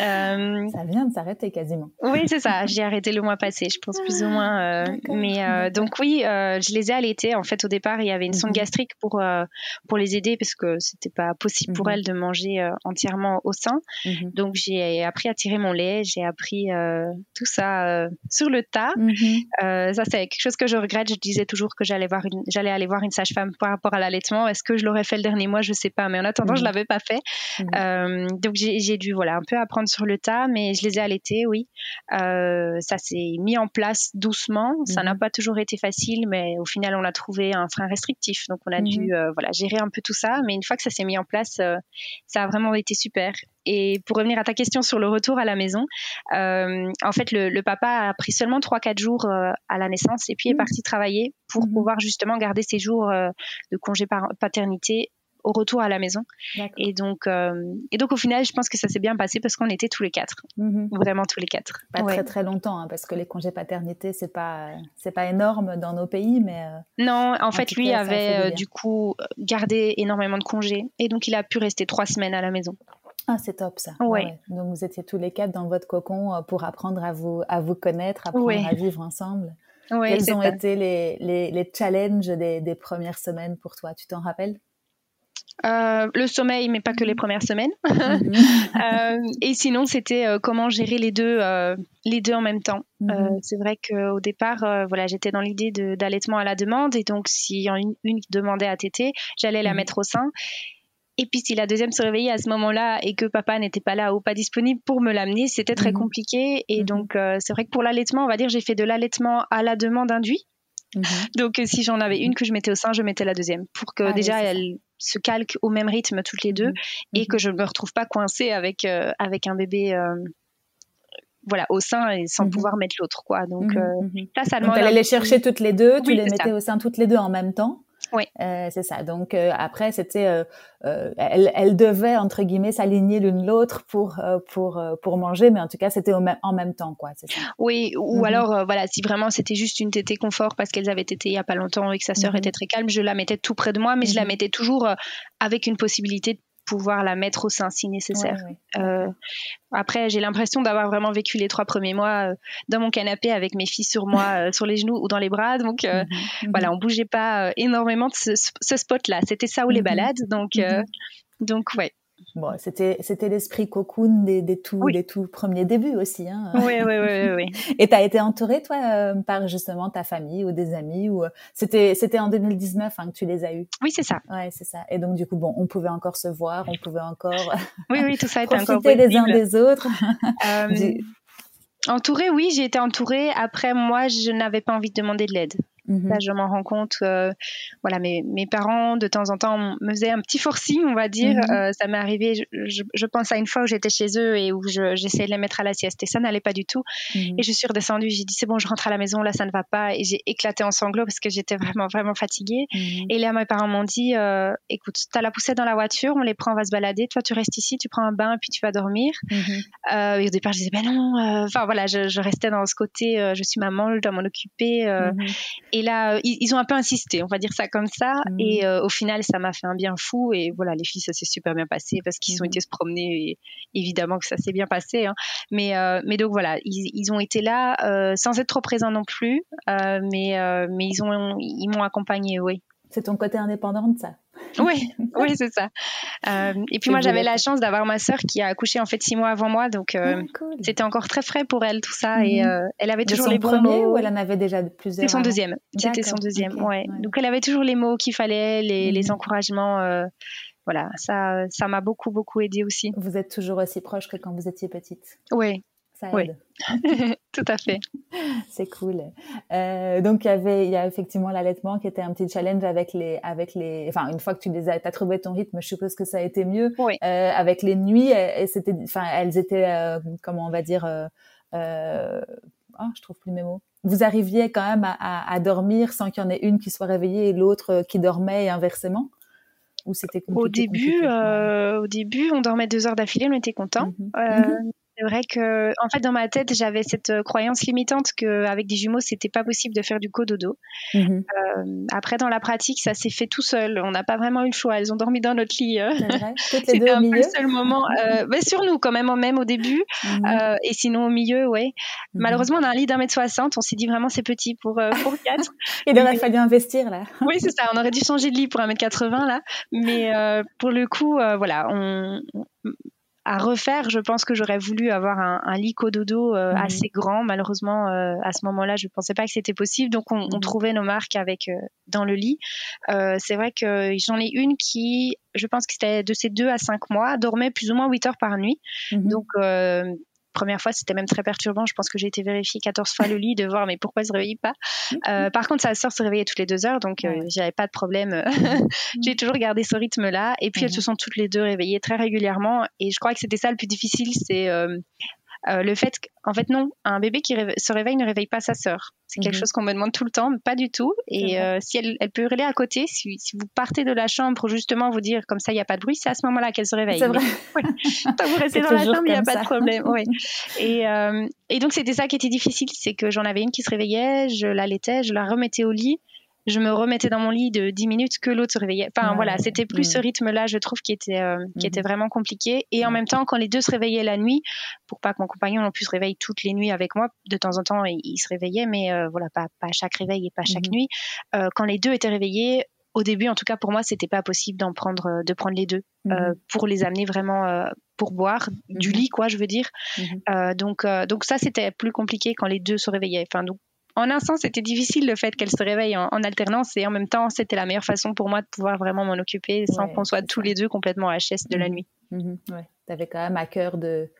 Euh, ça vient de s'arrêter quasiment. Oui, c'est ça. J'ai arrêté le mois passé, je pense plus ou moins. Euh, mais euh, donc oui, je les ai allaitées. En fait, au départ, il y avait une sonde mhm. gastrique pour pour les aider parce que c'était pas possible pour mhm. elles de manger entièrement au sein. Mhm. Donc j'ai appris à tirer mon lait. J'ai appris tout ça sur le tas. ça, c'est quelque chose que je regrette. Je disais toujours que j'allais voir une, j'allais aller voir une sage-femme par rapport à l'allaitement. Est-ce que je l'aurais fait le dernier mois? Je sais pas. Mais en attendant, je l'avais pas fait. donc j'ai dû voilà un peu apprendre sur le tas, mais je les ai allaités, oui. Euh, ça s'est mis en place doucement. Ça n'a mhm. pas toujours été facile, mais au final, on a trouvé un frein restrictif. Donc, on a dû mhm. euh, voilà, gérer un peu tout ça. Mais une fois que ça s'est mis en place, euh, ça a vraiment été super. Et pour revenir à ta question sur le retour à la maison, en fait, le, papa a pris seulement 3-4 jours à la naissance et puis est mhm. parti travailler pour pouvoir justement garder ses jours de congé paternité au retour à la maison. Et donc, euh, et donc au final, je pense que ça s'est bien passé parce qu'on était tous les quatre, mhm. vraiment tous les quatre. Pas très très longtemps, hein, parce que les congés paternité, c'est pas c'est pas énorme dans nos pays, mais euh, non, en, fait, lui avait euh, du coup gardé énormément de congés et donc il a pu rester trois semaines à la maison. Ah, c'est top ça. Ouais. Donc vous étiez tous les quatre dans votre cocon pour apprendre à vous à vous connaître, apprendre à vivre ensemble. Quels ont été les, les, les challenges des, des premières semaines pour toi? Tu t'en rappelles? Euh, le sommeil, mais pas que les mhm. premières semaines. Mhm. Euh, et sinon, c'était euh, comment gérer les deux, les deux en même temps. Mhm. c'est vrai qu'au départ, voilà, j'étais dans l'idée d'allaitement à la demande, et donc si une, une demandait à téter, j'allais la mettre au sein. Et puis si la deuxième se réveillait à ce moment-là et que papa n'était pas là ou pas disponible pour me l'amener, c'était très compliqué. Et donc c'est vrai que pour l'allaitement, on va dire, j'ai fait de l'allaitement à la demande induit. Donc, si j'en avais une que je mettais au sein, je mettais la deuxième pour que ah déjà elle se calquent au même rythme toutes les deux mhm. et mhm. que je ne me retrouve pas coincée avec, euh, avec un bébé euh, voilà, au sein et sans mhm. pouvoir mettre l'autre. quoi. Donc, euh, là, ça demande. les chercher toutes les deux, tu les mettais au sein toutes les deux en même temps oui. Euh, c'est ça. Donc euh, après, c'était, euh, euh, elle, elle devait entre guillemets s'aligner l'une l'autre pour pour pour manger, mais en tout cas, c'était en même temps, quoi. C'est ça. Oui. Ou mhm. alors, voilà, si vraiment c'était juste une tétée confort parce qu'elles avaient tété il y a pas longtemps et que sa sœur mhm. était très calme, je la mettais tout près de moi, mais je la mhm. mettais toujours avec une possibilité de pouvoir la mettre au sein si nécessaire. Euh, après, j'ai l'impression d'avoir vraiment vécu les trois premiers mois euh, dans mon canapé avec mes filles sur moi, euh, sur les genoux ou dans les bras. Donc mhm, mhm. voilà, on bougeait pas énormément de ce, ce spot-là. C'était ça ou les mhm. balades. Donc, donc ouais. Bon, c'était c'était l'esprit cocoon des, des tout des tout premiers débuts aussi. Hein. Oui, oui, oui, oui. Et tu as été entourée toi euh, par justement ta famille ou des amis ou euh, c'était c'était en 2019 hein, que tu les as eus? Oui, c'est ça. Ouais, c'est ça. Et donc du coup, bon, on pouvait encore se voir, on pouvait encore oui, oui, tout ça était profiter encore les uns des autres. Euh, Entourée, oui, j'ai été entourée. Après, moi, je n'avais pas envie de demander de l'aide. Mhm. Là, je m'en rends compte. Euh, voilà, mes, mes, parents, de temps en temps, me faisaient un petit forcing, on va dire. Mhm. Euh, ça m'est arrivé, je, je, pense à une fois où j'étais chez eux et où j'essayais de les mettre à la sieste et ça n'allait pas du tout. Mhm. Et je suis redescendue, j'ai dit c'est bon, je rentre à la maison, là, ça ne va pas. Et j'ai éclaté en sanglots parce que j'étais vraiment, vraiment fatiguée. Et là, mes parents m'ont dit euh, écoute, t'as la poussette dans la voiture, on les prend, on va se balader. Toi, tu restes ici, tu prends un bain, puis tu vas dormir. Euh, et au départ, je disais ben non. Enfin, voilà, je, restais dans ce côté je suis maman, je dois m'en occuper. Et là, ils, ont un peu insisté, on va dire ça comme ça. Mm. Et euh, au final, ça m'a fait un bien fou. Et voilà, les filles, ça s'est super bien passé parce qu'ils ont mm. été se promener. Et évidemment que ça s'est bien passé. Hein. Mais, euh, mais donc voilà, ils, ont été là euh, sans être trop présents non plus. mais mais ils m'ont ils accompagné, oui. C'est ton côté indépendant de ça? Oui, oui, c'est ça. Euh, et puis moi, j'avais la chance d'avoir ma sœur qui a accouché en fait six mois avant moi, donc euh, ah, c'était encore très frais pour elle tout ça. Et mhm. euh, elle avait toujours les bons mots. ou elle en avait déjà plusieurs C'était son deuxième. C'était son deuxième. Ouais. Donc elle avait toujours les mots qu'il fallait, les, les mhm. encouragements. voilà, ça, ça m'a beaucoup, beaucoup aidé aussi. Vous êtes toujours aussi proche que quand vous étiez petite. Oui, oui, tout à fait. C'est cool. Euh, donc il y avait, il y a effectivement l'allaitement qui était un petit challenge avec les, avec les, enfin une fois que tu les as, as trouvé ton rythme, je suppose que ça a été mieux. Oui. Euh, avec les nuits, et c'était, enfin elles étaient, euh, comment on va dire, euh, oh, je trouve plus mes mots. Vous arriviez quand même à, à, à dormir sans qu'il y en ait une qui soit réveillée et l'autre qui dormait et inversement? Ou c'était Au début, au début, on dormait deux heures d'affilée, on était content. Mhm. Mhm. C'est vrai que, en fait, dans ma tête, j'avais cette euh, croyance limitante qu'avec des jumeaux, c'était pas possible de faire du cododo. Mhm. Euh, après, dans la pratique, ça s'est fait tout seul. On n'a pas vraiment eu le choix. Elles ont dormi dans notre lit. Euh. C'était un peu le seul moment. Euh, mais sur nous, quand même, même au début. Mhm. Euh, et sinon, au milieu, ouais. Mhm. Malheureusement, on a un lit d'un mètre soixante. On s'est dit vraiment, c'est petit pour, pour quatre. Il aurait fallu investir, là. oui, c'est ça. On aurait dû changer de lit pour un mètre 80 là. Mais pour le coup, voilà, on, à refaire, je pense que j'aurais voulu avoir un, un lit cododo euh, mhm. assez grand. Malheureusement, euh, à ce moment-là, je ne pensais pas que c'était possible. Donc, on, on, mhm. trouvait nos marques avec euh, dans le lit. c'est vrai que j'en ai une qui, je pense que c'était de ces deux à cinq mois, dormait plus ou moins 8 heures par nuit. Mhm. Donc, première fois, c'était même très perturbant. Je pense que j'ai été vérifier 14 fois le lit de voir mais pourquoi elle se réveille pas. Euh, par contre, sa sœur se réveillait toutes les deux heures, donc euh, j'avais pas de problème. j'ai toujours gardé ce rythme-là. Et puis elles se sont toutes les deux réveillées très régulièrement. Et je crois que c'était ça le plus difficile, c'est euh, le fait qu'en fait non, un bébé qui se réveille ne réveille pas sa sœur. C'est quelque mhm. chose qu'on me demande tout le temps, mais pas du tout. Et euh, si elle, elle, peut hurler à côté, si, si, vous partez de la chambre pour justement vous dire comme ça il n'y a pas de bruit, c'est à ce moment-là qu'elle se réveille. C'est vrai. Tant vous restez dans la chambre, il n'y a pas de problème. Ouais. Et, euh, et donc c'était ça qui était difficile, c'est que j'en avais une qui se réveillait, je l'allaitais, je la remettais au lit je me remettais dans mon lit de 10 minutes que l'autre se réveillait. Enfin voilà, c'était plus ce rythme-là, je trouve, qui était euh, qui était mhm. vraiment compliqué. Et en même temps, quand les deux se réveillaient la nuit, pour pas que mon compagnon non plus se réveille toutes les nuits avec moi, de temps en temps il, se réveillait, mais euh, voilà, pas pas à chaque réveil et pas chaque mhm. nuit. Euh, quand les deux étaient réveillés, au début, en tout cas pour moi, c'était pas possible d'en prendre de prendre les deux mhm. pour les amener vraiment pour boire du lit, quoi, je veux dire. donc donc ça c'était plus compliqué quand les deux se réveillaient. Enfin donc en un sens, c'était difficile le fait qu'elle se réveille en, alternance et en même temps, c'était la meilleure façon pour moi de pouvoir vraiment m'en occuper sans qu'on soit tous les deux complètement HS de la mhm. nuit. Ouais. Tu avais quand même à cœur de,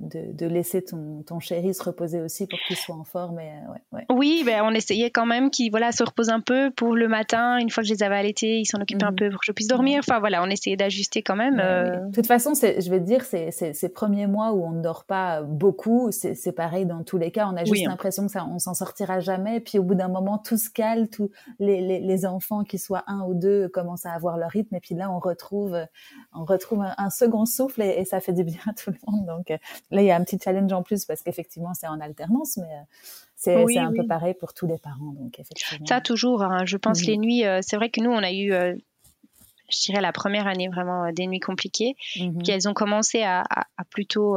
de, laisser ton, ton, chéri se reposer aussi pour qu'il soit en forme. Et, euh, ouais, ouais. Oui, ben, on essayait quand même qu'il voilà, se repose un peu pour le matin. Une fois que je les avais allaités, il s'en occupait un mhm. peu pour que je puisse dormir. Enfin voilà, on essayait d'ajuster quand même. Euh. De toute façon, je vais te dire, c'est ces premiers mois où on ne dort pas beaucoup, c'est pareil dans tous les cas. On a juste l'impression que ça, on s'en sortira jamais. Puis au bout d'un moment, tout se cale, tous les, les, les, enfants, qui soient un ou deux, commencent à avoir leur rythme. Et puis là, on retrouve, on retrouve un, second souffle et, et, ça fait du bien à tout le monde. Donc Là, il y a un petit challenge en plus parce qu'effectivement, c'est en alternance, mais euh, c'est un peu pareil pour tous les parents. Donc, effectivement. Ça, toujours. Hein. je pense les nuits, euh, c'est vrai que nous, on a eu euh, je dirais la première année vraiment des nuits compliquées, mmh qui elles ont commencé à, plutôt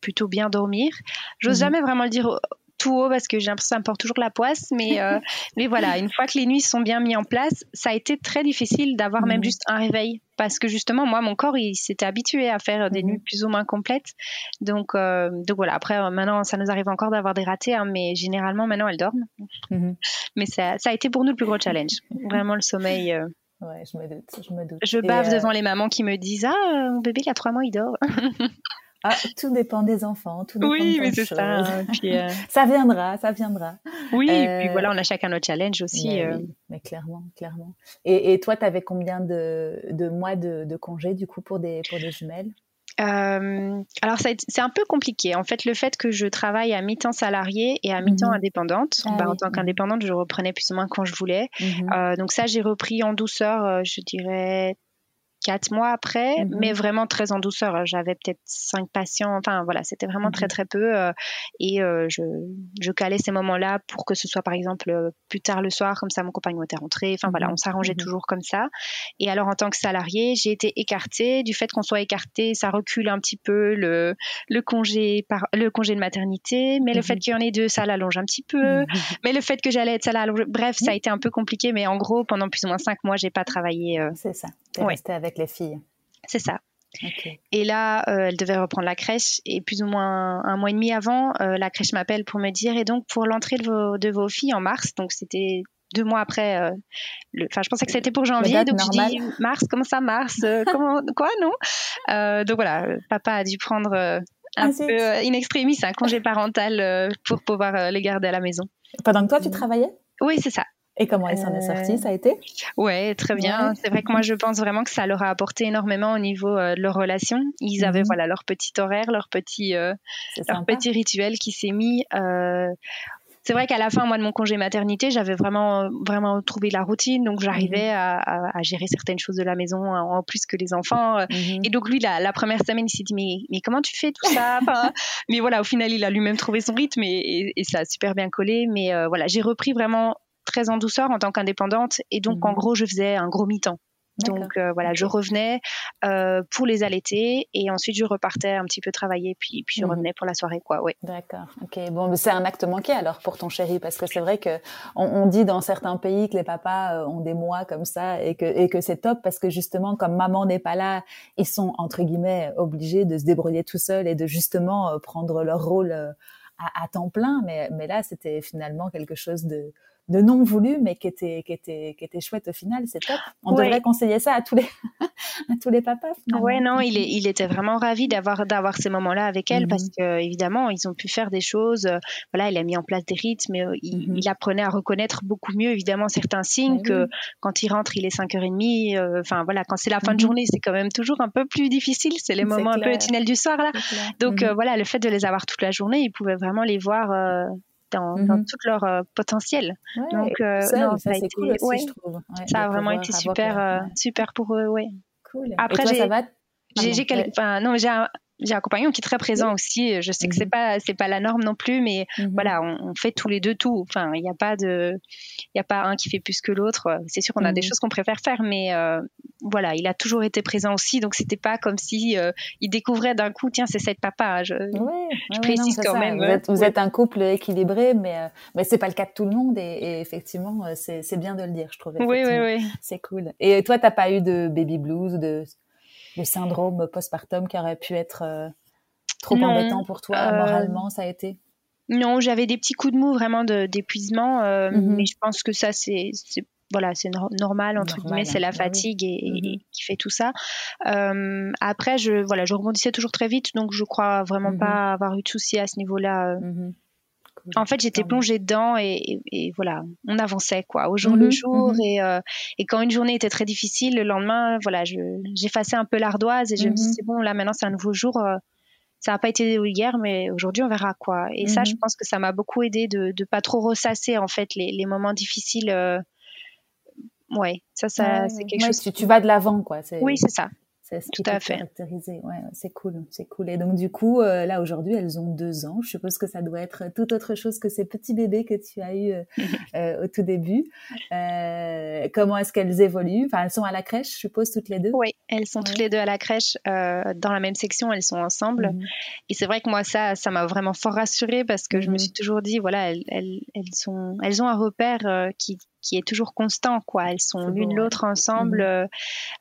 plutôt bien dormir. J'ose mmh jamais vraiment le dire tout haut parce que j'ai l'impression que ça me porte toujours la poisse. Mais, euh, mais voilà, une fois que les nuits sont bien mises en place, ça a été très difficile d'avoir même mhm. juste un réveil. Parce que justement, moi, mon corps, il s'était habitué à faire des mhm. nuits plus ou moins complètes. Donc, euh, donc voilà, après, euh, maintenant, ça nous arrive encore d'avoir des ratés, hein, mais généralement, maintenant, elles dorment. Mhm. Mais ça, ça, a été pour nous le plus gros challenge. Vraiment le sommeil. Ouais, je me doute, je me doute. Je bave devant les mamans qui me disent Ah, mon bébé, il a trois mois, il dort. Ah, tout dépend des enfants, tout dépend Oui, mais c'est ça. Euh, ça viendra, ça viendra. Oui, et puis voilà, on a chacun notre challenge aussi. Mais, mais clairement, clairement. Et, et toi, tu avais combien de, de mois de, de congé du coup pour des, pour des jumelles? Euh, alors c'est un peu compliqué. En fait, le fait que je travaille à mi-temps salarié et à mi-temps mhm. indépendante, ah bah, en tant qu'indépendante, je reprenais plus ou moins quand je voulais. Mhm. Euh, donc ça, j'ai repris en douceur, euh, je dirais quatre mois après, mhm. mais vraiment très en douceur. J'avais peut-être cinq patients. Enfin, voilà, c'était vraiment très, mhm. très peu. Euh, et euh, je, je, calais ces moments-là pour que ce soit, par exemple, euh, plus tard le soir, comme ça, mon compagnon était rentré. Enfin, voilà, mhm. on s'arrangeait toujours comme ça. Et alors, en tant que salarié, j'ai été écartée. Du fait qu'on soit écarté, ça recule un petit peu le, le, congé, par, le congé de maternité. Mais le fait qu'il y en ait deux, ça l'allonge un petit peu. Mais le fait que j'allais être l'allonge. Bref, ça a été un peu compliqué. Mais en gros, pendant plus ou moins cinq mois, j'ai pas travaillé. C'est ça. Ouais. avec les filles. C'est ça. Et là, euh, elle devait reprendre la crèche et plus ou moins un mois et demi avant, euh, la crèche m'appelle pour me dire et donc pour l'entrée de vos, de vos filles en mars, donc c'était deux mois après. Euh, enfin, je pensais que c'était pour janvier, donc je dis mars, comment ça mars Comment quoi non? Donc voilà, papa a dû prendre un ah, peu in extremis un congé parental pour pouvoir les garder à la maison. Pendant que toi tu travaillais? Oui, c'est ça. Et comment elle s'en est sortie, ça a été? Ouais, très bien. C'est vrai que moi, je pense vraiment que ça leur a apporté énormément au niveau euh, de leur relation. Ils avaient mhm. voilà leur petit horaire, leur petit, euh, leur petit rituel qui s'est mis. Euh, c'est vrai qu'à la fin, moi, de mon congé maternité, j'avais vraiment, vraiment trouvé la routine. Donc, j'arrivais mhm. à, à, gérer certaines choses de la maison en plus que les enfants. Mhm. Et donc, lui, la, la première semaine, il s'est dit, mais, mais comment tu fais tout ça? Mais voilà, au final, il a lui-même trouvé son rythme et, et, ça a super bien collé. Mais voilà, j'ai repris vraiment très en douceur en tant qu'indépendante et donc en mhm. gros je faisais un gros mi-temps. Donc euh, voilà, je revenais euh, pour les allaiter et ensuite je repartais un petit peu travailler puis puis je mhm. revenais pour la soirée quoi. Oui. D'accord. Ok. Bon, c'est un acte manqué alors pour ton chéri parce que c'est vrai que on, dit dans certains pays que les papas euh, ont des mois comme ça et que et que c'est top parce que justement comme maman n'est pas là, ils sont entre guillemets obligés de se débrouiller tout seuls et de justement prendre leur rôle à, à temps plein. Mais mais là c'était finalement quelque chose de de non voulu, mais qui était, qui était, qui était chouette au final. C'est top. On devrait conseiller ça à tous les, à tous les papas. Finalement. Ouais, non, il, est, il était vraiment ravi d'avoir, d'avoir ces moments-là avec elle parce mhm. que évidemment, ils ont pu faire des choses. Euh, voilà, il a mis en place des rythmes. Euh, il, mhm. il apprenait à reconnaître beaucoup mieux, évidemment, certains signes que quand il rentre, il est 5h30. Euh, enfin, voilà, quand c'est la fin de mhm. journée, c'est quand même toujours un peu plus difficile. C'est les moments un peu tunnel du soir, là. Donc, voilà, le fait de les avoir toute la journée, il pouvait vraiment les voir dans, mmh tout leur euh, potentiel. Donc, euh, non, ça, a été, cool aussi, je trouve. ça a vraiment été super, euh, super pour eux, ouais. Cool. Après, j'ai, j'ai, enfin, non, j'ai un, j'ai un compagnon qui est très présent aussi. Je sais que c'est mhm. pas c'est pas la norme non plus, mais mhm. voilà, on, fait tous les deux tout. Enfin, il n'y a pas de il y a pas un qui fait plus que l'autre. C'est sûr qu'on a des mhm. choses qu'on préfère faire, mais euh, voilà, il a toujours été présent aussi. Donc c'était pas comme si euh, il découvrait d'un coup, tiens, c'est cette papa. Je, je précise quand même. Vous êtes, un couple équilibré, mais euh, mais c'est pas le cas de tout le monde. Et, effectivement, c'est bien de le dire, je trouve. Oui, oui, oui. C'est cool. Et toi, t'as pas eu de baby blues, de le syndrome postpartum qui aurait pu être euh, trop embêtant pour toi euh, moralement, ça a été? Non, j'avais des petits coups de mou vraiment d'épuisement, euh, mhm. mais je pense que ça c'est voilà, c'est normal entre guillemets, c'est la bah fatigue et, mhm. qui fait tout ça. après, je voilà, je rebondissais toujours très vite, donc je crois vraiment mhm. pas avoir eu de soucis à ce niveau-là. En fait, j'étais plongée dedans et, voilà, on avançait quoi, au jour le mhm, jour. Mhm. Et, euh, et, quand une journée était très difficile, le lendemain, voilà, j'effaçais un peu l'ardoise et je me disais, mhm. bon, là maintenant c'est un nouveau jour. Euh, ça n'a pas été hier, mais aujourd'hui on verra quoi. Et ça, je pense que ça m'a beaucoup aidé de ne pas trop ressasser en fait les, moments difficiles. Euh, ouais, ça, ça c'est quelque chose. Tu, tu vas de l'avant quoi. Oui, c'est ça. C'est ce qui Tout à fait. caractérisé. Ouais, c'est cool, c'est cool. Et donc du coup, euh, là aujourd'hui, elles ont deux ans. Je suppose que ça doit être tout autre chose que ces petits bébés que tu as eu euh, euh, au tout début. comment est-ce qu'elles évoluent? Enfin, elles sont à la crèche, je suppose toutes les deux? Oui, elles sont toutes les deux à la crèche, dans la même section. Elles sont ensemble. Mhm. Et c'est vrai que moi, ça, ça m'a vraiment fort rassurée parce que je me mhm. suis toujours dit, voilà, elles, elles, elles, sont, elles ont un repère qui qui est toujours constant, quoi. Elles sont l'une l'autre ensemble. Mhm. Euh,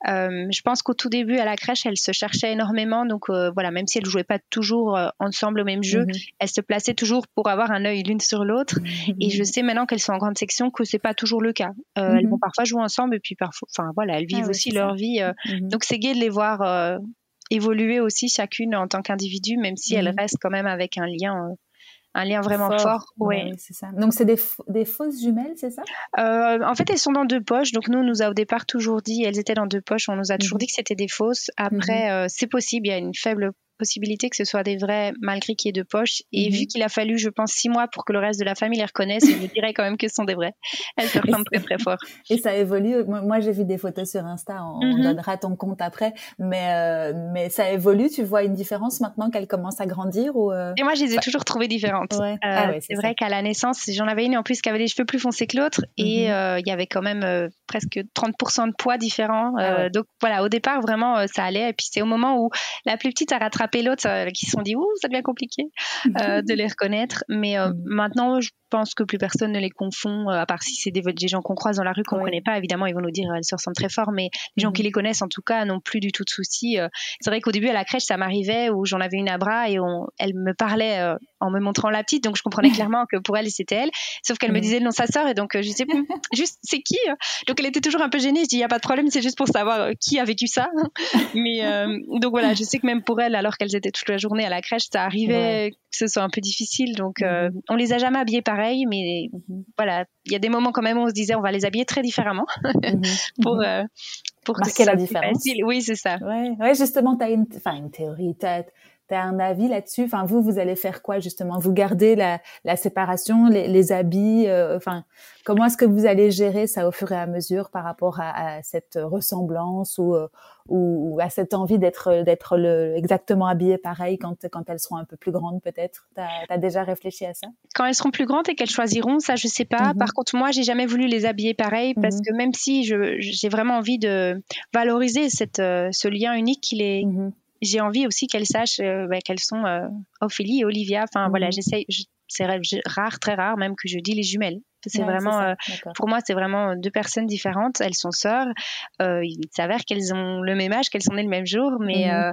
euh, je pense qu'au tout début, à la crèche, elles se cherchaient énormément. Donc euh, voilà, même si elles jouaient pas toujours ensemble au même jeu, mhm. elles se plaçaient toujours pour avoir un œil l'une sur l'autre. Et je sais maintenant qu'elles sont en grande section que c'est pas toujours le cas. Elles vont mhm. parfois jouer ensemble et puis parfois, enfin voilà, elles vivent ah aussi leur vie. Donc c'est gai de les voir évoluer aussi chacune en tant qu'individu, même si elles restent quand même avec un lien un lien vraiment fort. ouais. c'est ça. Donc c'est des, des, fausses jumelles, c'est ça? Euh, En fait, elles sont dans deux poches. Donc nous, on nous a au départ toujours dit, elles étaient dans deux poches. On nous a toujours mhm. dit que c'était des fausses. Après, mhm. euh, c'est possible. Il y a une faible possibilité que ce soit des vrais malgré qu'il y ait deux poches. Et mhm. vu qu'il a fallu, je pense, six mois pour que le reste de la famille les reconnaisse, je dirais quand même que ce sont des vrais. Elles se ressemblent très très fort. Et ça évolue. Moi, j'ai vu des photos sur Insta. On, mhm. donnera ton compte après. Mais euh, mais ça évolue. Tu vois une différence maintenant qu'elle commence à grandir ou euh? Et moi, je les ai toujours trouvées différentes. Euh, ah c'est vrai qu'à la naissance, j'en avais une en plus qui avait des cheveux plus foncés que l'autre et mhm. il y avait quand même presque 30% de poids différents. Ah donc voilà, au départ, vraiment, ça allait. Et puis c'est au moment où la plus petite a rattrapé l'autre qui se sont dit ouh ça devient compliqué euh, de les reconnaître mais euh, mm. maintenant je pense que plus personne ne les confond euh, à part si c'est des, gens qu'on croise dans la rue qu'on ne connaît pas évidemment ils vont nous dire elles se ressemblent très fort mais les gens mm. qui les connaissent en tout cas n'ont plus du tout de soucis c'est vrai qu'au début à la crèche ça m'arrivait où j'en avais une à bras et on, elle me parlait en me montrant la petite donc je comprenais clairement que pour elle c'était elle sauf qu'elle me mm. disait non sa sœur et donc je sais juste c'est qui donc elle était toujours un peu gênée je dis il y a pas de problème c'est juste pour savoir qui a vécu ça mais donc voilà je sais que même pour elle alors qu'elles étaient toute la journée à la crèche, ça arrivait que ce soit un peu difficile. Donc, euh, mhm. on les a jamais habillés pareil, mais voilà, il y a des moments quand même où on se disait on va les habiller très différemment mhm. pour euh, pour marquer la différence. Facile. Oui, c'est ça. Ouais, ouais justement, tu as une, une théorie, tu as, un avis là-dessus? Enfin, vous, vous allez faire quoi justement? Vous gardez la, la séparation, les, les habits. Euh, enfin, comment est-ce que vous allez gérer ça au fur et à mesure par rapport à, à cette ressemblance ou, ou, à cette envie d'être d'être exactement habillé pareil quand quand elles seront un peu plus grandes peut-être? T'as as déjà réfléchi à ça? Quand elles seront plus grandes et qu'elles choisiront, ça je sais pas. Mhm. Par contre, moi, j'ai jamais voulu les habiller pareil parce mhm. que même si j'ai vraiment envie de valoriser cette euh, ce lien unique qu'il est mhm. J'ai envie aussi qu'elles sachent euh, bah, qu'elles sont euh, Ophélie et Olivia. Enfin voilà, j'essaye. C'est rare, très rare même que je dis les jumelles. C'est vraiment, euh, pour moi, c'est vraiment deux personnes différentes. Elles sont sœurs. Euh, il s'avère qu'elles ont le même âge, qu'elles sont nées le même jour, mais mhm. euh,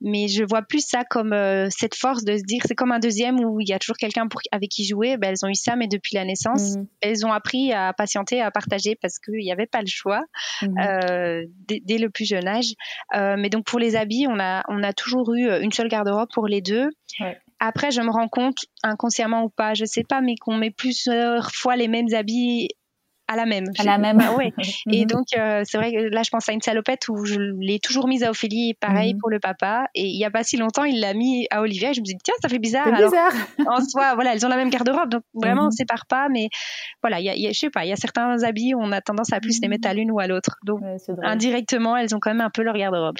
mais je vois plus ça comme euh, cette force de se dire, c'est comme un deuxième où il y a toujours quelqu'un avec qui jouer. Ben, elles ont eu ça, mais depuis la naissance, mhm. elles ont appris à patienter, à partager parce qu'il n'y avait pas le choix mhm. dès, dès, le plus jeune âge. mais donc pour les habits, on a on a toujours eu une seule garde-robe pour les deux. Ouais. Après, je me rends compte, inconsciemment ou pas, je sais pas, mais qu'on met plusieurs fois les mêmes habits à la même. À la même. oui. Et mhm. donc, euh, c'est vrai que là, je pense à une salopette où je l'ai toujours mise à Ophélie, pareil mhm. pour le papa. Et il y a pas si longtemps, il l'a mis à Olivia. Et je me dis, tiens, ça fait bizarre. Alors, bizarre. en soi, voilà, elles ont la même garde-robe. Donc, vraiment, on ne mhm. sépare pas. Mais voilà, il y a, je sais pas, il y a certains habits où on a tendance à plus les mettre à l'une ou à l'autre. Donc, indirectement, elles ont quand même un peu leur garde-robe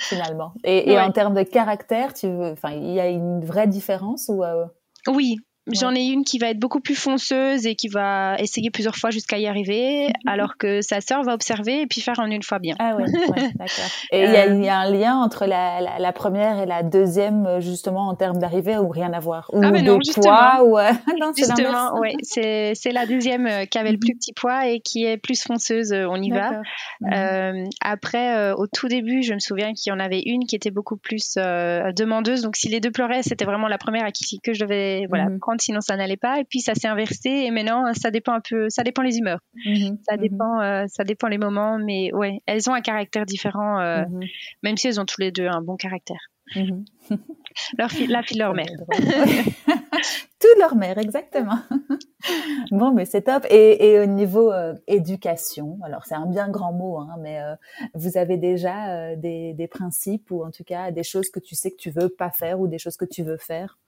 finalement. Et, en termes de caractère, tu veux, enfin, il y a une vraie différence ou euh, Oui, J'en ai une qui va être beaucoup plus fonceuse et qui va essayer plusieurs fois jusqu'à y arriver, mhm. alors que sa sœur va observer et puis faire en une fois bien. Ah ouais, d'accord. Et il y, euh. y, a un lien entre la, la, la, première et la deuxième, justement, en termes d'arrivée, ou rien à voir? Ou ah mais non, de poids ou... non, Justement, oui. C'est la deuxième euh, qui avait le plus mhm. petit poids et qui est plus fonceuse, euh, on y va. Euh, après, au tout début, je me souviens qu'il y en avait une qui était beaucoup plus demandeuse. Donc, si les deux pleuraient, c'était vraiment la première à qui que je devais voilà, prendre sinon ça n'allait pas. Et puis ça s'est inversé et maintenant ça dépend un peu, ça dépend les humeurs, mhm. ça mhm. dépend, euh, ça dépend les moments. Mais ouais, elles ont un caractère différent, euh, mhm. même si elles ont tous les deux un bon caractère. leur fille, la fille de leur mère. Tout leur mère, exactement. bon, mais c'est top. Et, et, au niveau euh, éducation, alors c'est un bien grand mot, hein, mais vous avez déjà des, des, principes ou en tout cas des choses que tu sais que tu veux pas faire ou des choses que tu veux faire?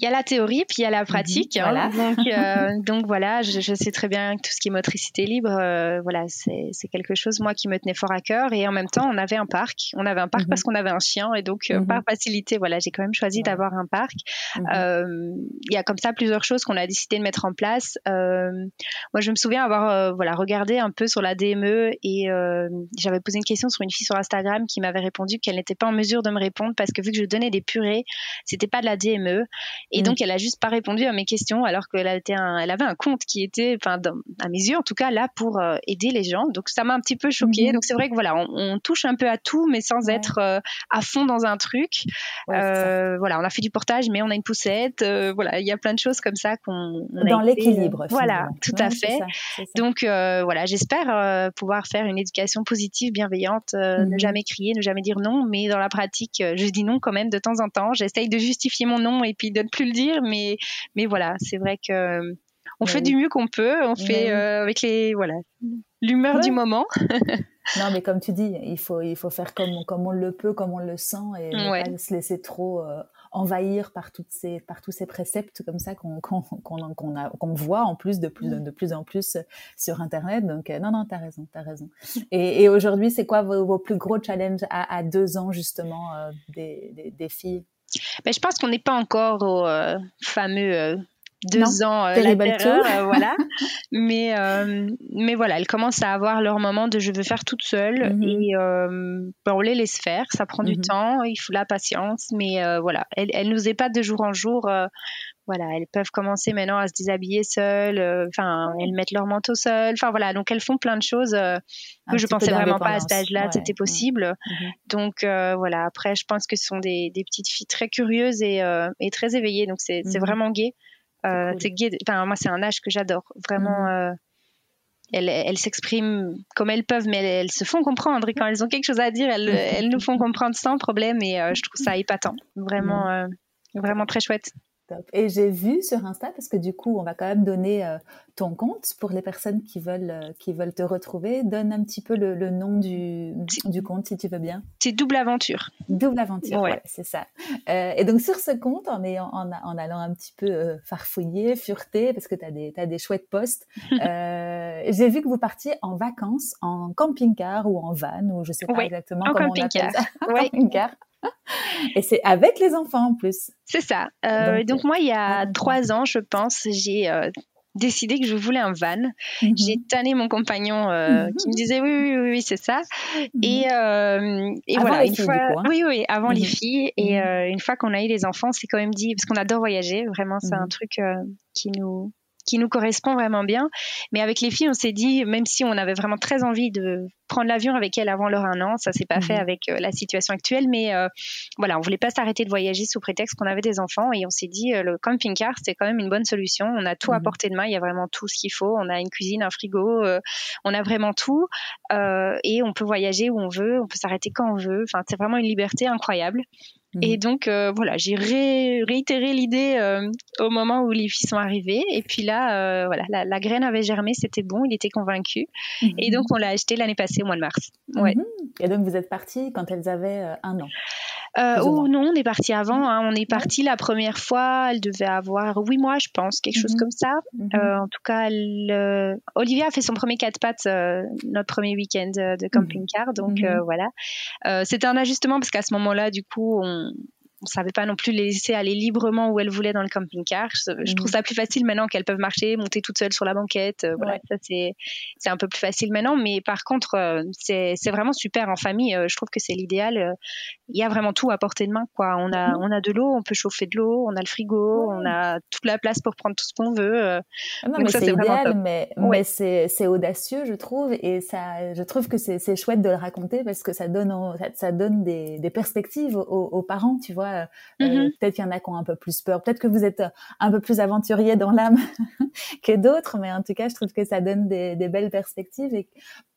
Il y a la théorie, puis il y a la mhm, pratique. Hein. donc, euh, donc voilà, je, je, sais très bien que tout ce qui est motricité libre, euh, voilà, c'est quelque chose moi qui me tenait fort à cœur. Et en même temps, on avait un parc. On avait un parc parce mhm. qu'on avait un chien, et donc euh, par mhm. facilité, voilà, j'ai quand même choisi d'avoir un parc. Il y a comme ça plusieurs choses qu'on a décidé de mettre en place. moi, je me souviens avoir voilà regardé un peu sur la DME et j'avais posé une question sur une fille sur Instagram qui m'avait répondu qu'elle n'était pas en mesure de me répondre parce que vu que je donnais des purées, c'était pas de la DME Et donc, elle a juste pas répondu à mes questions alors qu'elle elle avait un compte qui était, enfin, à mes yeux en tout cas, là pour euh, aider les gens. Donc, ça m'a un petit peu choquée. Mhm. Donc, c'est vrai que voilà, on, touche un peu à tout, mais sans être euh, à fond dans un truc. voilà, on a fait du portage, mais on a une poussette. voilà, il y a plein de choses comme ça qu'on. Dans l'équilibre. voilà, tout à fait. Donc, voilà, j'espère pouvoir faire une éducation positive, bienveillante, ne mhm. jamais crier, ne jamais dire non, mais dans la pratique, je dis non quand même de temps en temps. J'essaye de justifier mon nom et puis de ne plus le dire, mais, mais voilà, c'est vrai que on fait du mieux qu'on peut, on fait euh, avec les voilà l'humeur du moment. non, mais comme tu dis, il faut il faut faire comme comme on le peut, comme on le sent et ne pas se laisser trop euh, envahir par toutes ces par tous ces préceptes comme ça qu'on qu'on qu'on voit en plus de plus de plus en plus sur internet. Donc euh, non non, t'as raison, t'as raison. Et, et aujourd'hui, c'est quoi vos, plus gros challenges à, à deux ans justement des, des, des filles? Ben, je pense qu'on n'est pas encore au fameux deux ans euh, la terreur, euh, voilà. mais euh, mais voilà, elles commencent à avoir leur moment de je veux faire toute seule mhm. et ben, on les laisse faire. Ça prend du mhm. temps, il faut la patience, mais voilà, elles, elles nous épatent de jour en jour. Voilà, elles peuvent commencer maintenant à se déshabiller seules. Enfin, elles mettent leur manteau seules. Enfin voilà, donc elles font plein de choses que je pensais vraiment pas à cet âge-là, c'était possible. Mhm. Donc voilà, après je pense que ce sont des, des petites filles très curieuses et, et très éveillées, donc c'est vraiment gai. Euh, enfin, moi, c'est un âge que j'adore. Vraiment, mhm. euh, elles, s'expriment comme elles peuvent, mais elles, se font comprendre. Et quand elles ont quelque chose à dire, elles, elles nous font comprendre sans problème. Et euh, je trouve ça épatant. Vraiment, vraiment très chouette. Et j'ai vu sur Insta, parce que du coup, on va quand même donner euh, ton compte pour les personnes qui veulent, euh, qui veulent te retrouver. Donne un petit peu le, nom du, du, compte, si tu veux bien. C'est Double Aventure. Double Aventure, ouais, c'est ça. Euh, et donc, sur ce compte, en, ayant, en, en allant un petit peu farfouiller, fureter, parce que tu as des, as des chouettes posts, j'ai vu que vous partiez en vacances en camping-car ou en van, ou je sais pas exactement comment on appelle ça. camping-car. Et c'est avec les enfants en plus. C'est ça. Euh, donc, moi, il y a trois ans, je pense, j'ai euh, décidé que je voulais un van. Mhm. J'ai tanné mon compagnon euh, mhm. qui me disait oui, oui, oui, oui c'est ça. Mhm. Et, et voilà, une fois, hein. oui, oui, avant les filles. Et une fois qu'on a eu les enfants, c'est quand même dit, parce qu'on adore voyager, vraiment, c'est un truc qui nous qui nous correspond vraiment bien. Mais avec les filles, on s'est dit, même si on avait vraiment très envie de prendre l'avion avec elles avant leur un an, ça s'est pas fait mhm. avec euh, la situation actuelle, mais euh, voilà, on voulait pas s'arrêter de voyager sous prétexte qu'on avait des enfants et on s'est dit, euh, le camping-car, c'est quand même une bonne solution. On a tout à mhm. portée de main, il y a vraiment tout ce qu'il faut. On a une cuisine, un frigo, on a vraiment tout et on peut voyager où on veut, on peut s'arrêter quand on veut. Enfin, c'est vraiment une liberté incroyable. Et mhm. donc euh, voilà, j'ai réitéré l'idée euh, au moment où les filles sont arrivées. Et puis là, euh, voilà, la, graine avait germé, c'était bon, il était convaincu. Et mhm. donc on l'a acheté l'année passée au mois de mars. Ouais. Mhm. Et donc vous êtes partie quand elles avaient un an. Euh, ou non, on est parti avant. Hein. On est parti la première fois. Elle devait avoir huit mois, je pense, quelque chose comme ça. en tout cas, Olivia a fait son premier quatre pattes notre premier week-end de camping-car. Donc voilà, c'était un ajustement parce qu'à ce moment-là, du coup, on, on savait pas non plus les laisser aller librement où elles voulaient dans le camping-car. Je, trouve mhm. ça plus facile maintenant qu'elles peuvent marcher, monter toutes seules sur la banquette. Euh, voilà, ça c'est c'est un peu plus facile maintenant. Mais par contre, euh, c'est c'est vraiment super en famille. Euh, je trouve que c'est l'idéal. Il y a vraiment tout à portée de main. Quoi, on a mhm. on a de l'eau, on peut chauffer de l'eau, on a le frigo, on a toute la place pour prendre tout ce qu'on veut. Ah non, mais c'est idéal, mais mais c'est c'est audacieux, je trouve, et ça, je trouve que c'est chouette de le raconter parce que ça donne ça, donne des des perspectives aux, aux parents, tu vois euh, mm-hmm. Peut-être qu'il y en a qui ont un peu plus peur. Peut-être que vous êtes euh, un peu plus aventurier dans l'âme que d'autres, mais en tout cas, je trouve que ça donne des, des belles perspectives et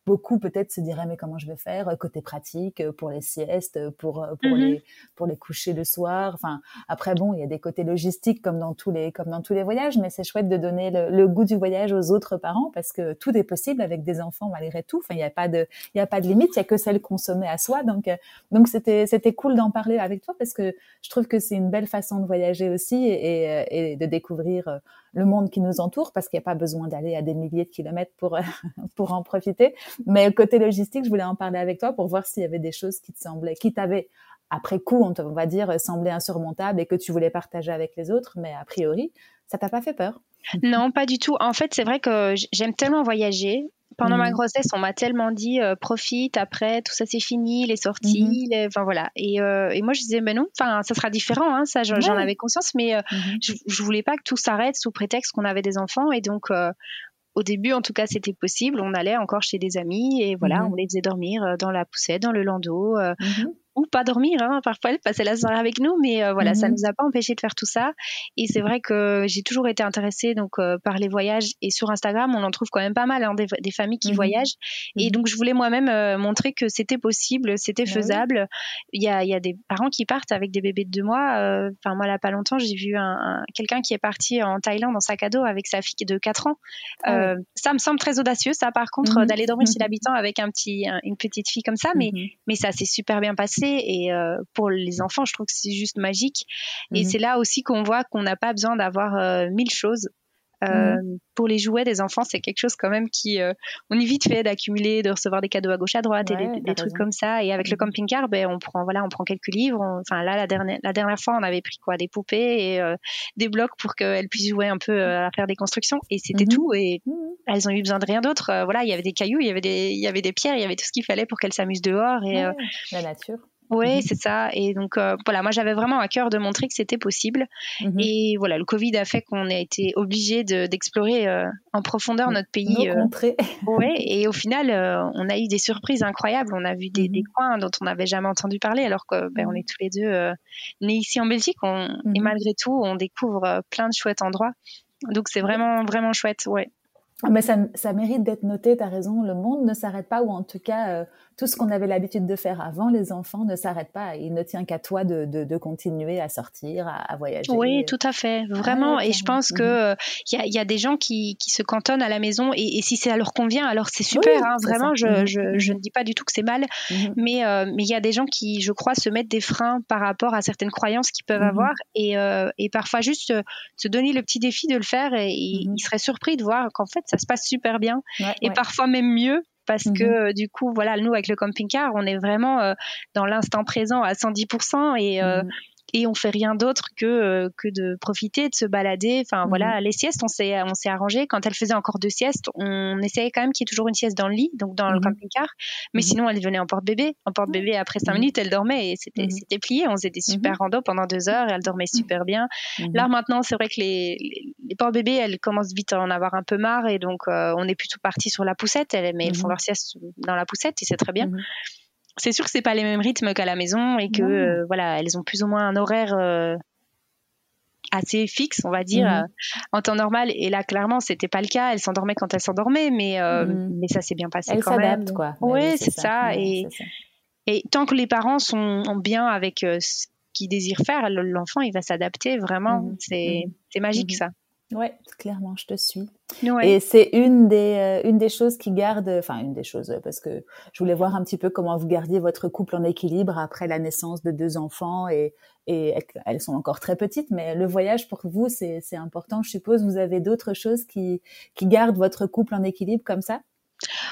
beaucoup peut-être se diraient mais comment je vais faire euh, côté pratique euh, pour les siestes, euh, pour pour mmh les pour les coucher le soir. Enfin après bon, il y a des côtés logistiques comme dans tous les comme dans tous les voyages, mais c'est chouette de donner le, goût du voyage aux autres parents parce que tout est possible avec des enfants malgré tout. Enfin il n'y a pas de il y a pas de limite, il y a que celle consommée à soi. Donc donc c'était c'était cool d'en parler avec toi parce que je trouve que c'est une belle façon de voyager aussi et, et de découvrir le monde qui nous entoure parce qu'il n'y a pas besoin d'aller à des milliers de kilomètres pour pour en profiter. Mais côté logistique, je voulais en parler avec toi pour voir s'il y avait des choses qui te semblaient, qui t'avaient après coup, on, va dire, semblé insurmontable et que tu voulais partager avec les autres, mais a priori, ça t'a pas fait peur Non, pas du tout. En fait, c'est vrai que j'aime tellement voyager pendant ma mmh. grossesse, on m'a tellement dit profite après, tout ça c'est fini, les sorties, mmh enfin voilà. Et, et, moi je disais mais non, enfin ça sera différent, hein, ça j'en avais conscience, mais je, je, voulais pas que tout s'arrête sous prétexte qu'on avait des enfants et donc au début, en tout cas, c'était possible. On allait encore chez des amis et voilà, on les faisait dormir dans la poussette, dans le landau ou pas dormir. Hein. Parfois, elle passait la soirée avec nous, mais euh, voilà, ça mhm. nous a pas empêché de faire tout ça. Et c'est vrai que j'ai toujours été intéressée donc euh, par les voyages et sur Instagram, on en trouve quand même pas mal hein, des, familles qui mhm. voyagent. Et mhm. donc, je voulais moi-même euh, montrer que c'était possible, c'était bah faisable. Il y, a, il y a des parents qui partent avec des bébés de deux mois. Enfin, moi, là, pas longtemps, j'ai vu un, quelqu'un qui est parti en Thaïlande en sac à dos avec sa fille de 4 ans. Ah ça me semble très audacieux, ça, par contre, d'aller dormir chez l'habitant avec un petit, une petite fille comme ça. Mais, mais ça s'est super bien passé et euh, pour les enfants, je trouve que c'est juste magique. Et mhm. c'est là aussi qu'on voit qu'on n'a pas besoin d'avoir euh, mille choses. Euh, mhm. Pour les jouets des enfants, c'est quelque chose quand même qui, on est vite fait d'accumuler, de recevoir des cadeaux à gauche à droite et des, trucs comme ça. Et avec le mhm. camping-car, ben on prend, voilà, on prend quelques livres. Enfin là, la dernière, la dernière fois, on avait pris quoi, des poupées et des blocs pour qu'elles puissent jouer un peu à faire des constructions. Et c'était tout. Et elles ont eu besoin de rien d'autre. voilà, il y avait des cailloux, il y avait des, il y avait des pierres, il y avait tout ce qu'il fallait pour qu'elles s'amusent dehors et la nature. Oui, mhm. c'est ça. Et donc, euh, voilà, moi, j'avais vraiment à cœur de montrer que c'était possible. Mhm. Et voilà, le Covid a fait qu'on a été obligé d'explorer euh, en profondeur notre pays. Euh, oui, et au final, on a eu des surprises incroyables. On a vu des, des coins dont on n'avait jamais entendu parler, alors qu'on ben, on est tous les deux nés ici en Belgique. Et malgré tout, on découvre plein de chouettes endroits. Donc, c'est vraiment, vraiment chouette, ouais. Ah, mais ça, ça mérite d'être noté, tu as raison, le monde ne s'arrête pas, ou en tout cas, tout ce qu'on avait l'habitude de faire avant les enfants ne s'arrête pas. Il ne tient qu'à toi de, de, de, continuer à sortir, à, voyager. Oui, tout à fait, vraiment. et je pense que mhm. il y, a, y, a, des gens qui, qui, se cantonnent à la maison et, et si ça leur convient, alors c'est super. hein, vraiment, je, mhm. je, je, ne dis pas du tout que c'est mal, mhm. mais euh, mais il y a des gens qui, je crois, se mettent des freins par rapport à certaines croyances qu'ils peuvent avoir et, euh, et parfois juste euh, se donner le petit défi de le faire et, ils seraient surpris de voir qu'en fait ça se passe super bien et parfois même mieux parce que mmh euh, du coup, voilà, nous avec le camping-car, on est vraiment euh, dans l'instant présent à 110% et euh, mmh et on fait rien d'autre que euh, que de profiter, de se balader. Enfin voilà, mhm. les siestes, on s'est on s'est arrangé. Quand elle faisait encore deux siestes, on essayait quand même qu'il y ait toujours une sieste dans le lit, donc dans le mhm. camping-car. Mais mhm. sinon, elle venait en porte-bébé. En porte-bébé, après cinq minutes, elle dormait et c'était c'était plié. On faisait des super randos pendant deux heures et elle dormait super bien. Là maintenant, c'est vrai que les les, porte-bébés, elles commencent vite à en avoir un peu marre et donc euh, on est plutôt parti sur la poussette. Elles, mais elles font leur sieste dans la poussette et c'est très bien c'est sûr que c'est pas les mêmes rythmes qu'à la maison et que euh, voilà, elles ont plus ou moins un horaire euh, assez fixe, on va dire, mhm. euh, en temps normal. Et là, clairement, c'était pas le cas. Elles s'endormaient quand elles s'endormaient, mais mhm. mais ça s'est bien passé elles quand même. quoi. Oui, c'est ça. Et, et tant que les parents sont bien avec ce qu'ils désirent faire, l'enfant il va s'adapter vraiment. Mhm. C'est c'est magique ça. Oui, clairement, je te suis. Et c'est une des euh, une des choses qui garde, enfin une des choses parce que je voulais voir un petit peu comment vous gardiez votre couple en équilibre après la naissance de deux enfants et et elles sont encore très petites, mais le voyage pour vous c'est c'est important. Je suppose vous avez d'autres choses qui qui gardent votre couple en équilibre comme ça?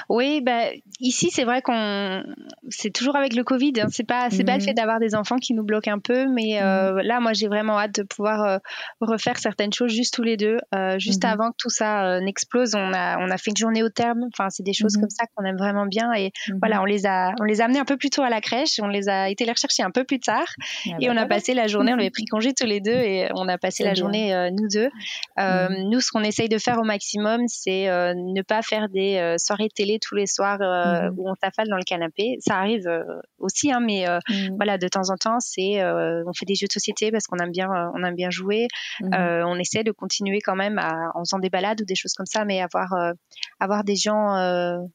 Oui, bah, ici c'est vrai qu'on c'est toujours avec le Covid. Hein. C'est pas c'est pas le fait mhm. d'avoir des enfants qui nous bloquent un peu, mais euh, mhm. là moi j'ai vraiment hâte de pouvoir euh, refaire certaines choses juste tous les deux, euh, juste mhm. avant que tout ça n'explose. On a on a fait une journée au terme. Enfin c'est des choses comme ça qu'on aime vraiment bien et voilà on les a on les a amenés un peu plus tôt à la crèche. On les a été les rechercher un peu plus tard ah et bah on a passé la journée. On avait pris congé tous les deux et on a passé la journée nous deux. Nous ce qu'on essaye de faire au maximum c'est ne pas faire des soirées télé tous les soirs euh, mmh où on s'affale dans le canapé. Ça arrive euh, aussi, hein, mais euh, mmh. voilà, de temps en temps, c'est on fait des jeux de société parce qu'on aime bien, on aime bien jouer. Mmh on essaie de continuer quand même à, en faisant des balades ou des choses comme ça, mais avoir avoir des gens,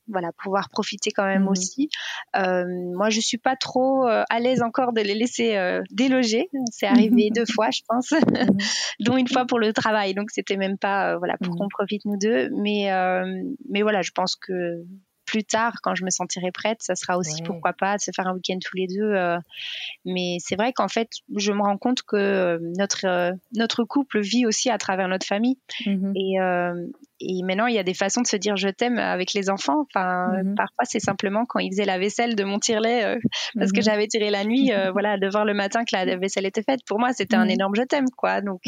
voilà, pouvoir profiter quand même aussi. moi, je suis pas trop à l'aise encore de les laisser déloger. C'est arrivé deux fois, je pense, dont une fois pour le travail. Donc c'était même pas voilà pour qu'on profite nous deux, mais mais voilà, je pense que plus tard, quand je me sentirai prête, ça sera aussi pourquoi pas de se faire un week-end tous les deux. Euh. mais c'est vrai qu'en fait, je me rends compte que euh, notre euh, notre couple vit aussi à travers notre famille. Mmh et, et maintenant, il y a des façons de se dire je t'aime avec les enfants. Enfin, mmh parfois, c'est simplement quand ils faisaient la vaisselle de mon tire-lait parce que mmh j'avais tiré la nuit. voilà, de voir le matin que la vaisselle était faite. Pour moi, c'était un énorme je t'aime, quoi. Donc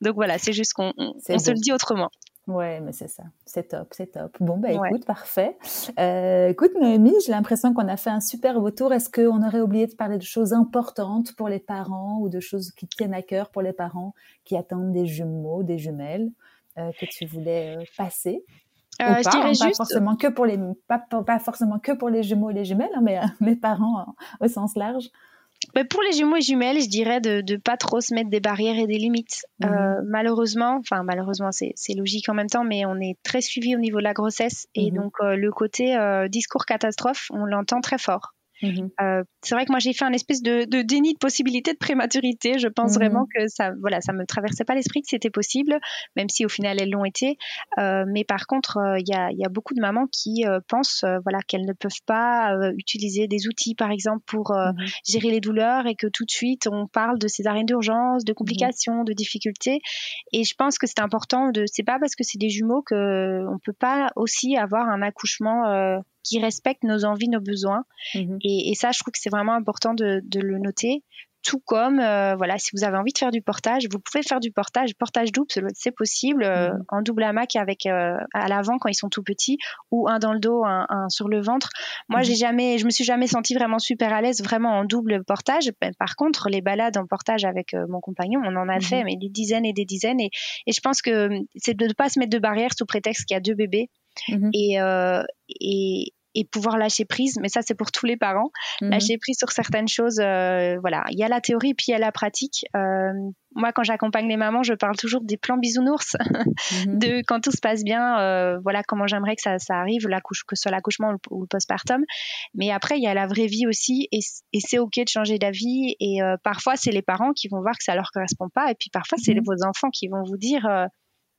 donc voilà, c'est juste qu'on se le dit autrement. Ouais, mais c'est ça. C'est top, c'est top. Bon, bah écoute, parfait. Euh, écoute, Noémie, j'ai l'impression qu'on a fait un super beau tour. Est-ce qu'on aurait oublié de parler de choses importantes pour les parents ou de choses qui tiennent à cœur pour les parents qui attendent des jumeaux, des jumelles euh, que tu voulais euh, passer? Euh, je dirais hein, juste... pas forcément que pour les pas, pas, forcément que pour les jumeaux et les jumelles, hein, mais mes parents au sens large. Mais pour les jumeaux et jumelles, je dirais de ne pas trop se mettre des barrières et des limites. Euh, mhm. malheureusement, enfin malheureusement c'est logique en même temps, mais on est très suivi au niveau de la grossesse et mhm. donc euh, le côté euh, discours catastrophe, on l'entend très fort. Mhm. Euh, c'est vrai que moi j'ai fait un espèce de, de, déni de possibilité de prématurité. Je pense mhm. vraiment que ça, voilà, ça me traversait pas l'esprit que c'était possible, même si au final elles l'ont été. Euh, mais par contre, euh, il y, a, y, a, beaucoup de mamans qui pensent, voilà, qu'elles ne peuvent pas utiliser des outils, par exemple, pour mhm. gérer les douleurs et que tout de suite on parle de césarienne d'urgence, de complications, de difficultés. Et je pense que c'est important de, c'est pas parce que c'est des jumeaux que on peut pas aussi avoir un accouchement qui respectent nos envies, nos besoins. Mhm. Et, ça, je trouve que c'est vraiment important de, le noter. Tout comme, euh, voilà, si vous avez envie de faire du portage, vous pouvez faire du portage, portage double, c'est possible, euh, mhm. en double hamac avec euh, à l'avant quand ils sont tout petits, ou un dans le dos, un, sur le ventre. Moi, mhm. j'ai jamais, je me suis jamais sentie vraiment super à l'aise, vraiment en double portage. Ben, par contre, les balades en portage avec mon compagnon, on en a fait, mais des dizaines et des dizaines. Et, et je pense que c'est de ne pas se mettre de barrière sous prétexte qu'il y a deux bébés. Et, et, et pouvoir lâcher prise. Mais ça, c'est pour tous les parents. Mhm. Lâcher prise sur certaines choses. Euh, voilà, il y a la théorie puis il y a la pratique. Euh, moi, quand j'accompagne les mamans, je parle toujours des plans bisounours, mhm. de quand tout se passe bien. Euh, voilà comment j'aimerais que ça, ça arrive, la couche, que ce soit l'accouchement ou le postpartum. Mais après, il y a la vraie vie aussi, et, et c'est ok de changer d'avis. Et euh, parfois, c'est les parents qui vont voir que ça leur correspond pas, et puis parfois, c'est vos enfants qui vont vous dire euh,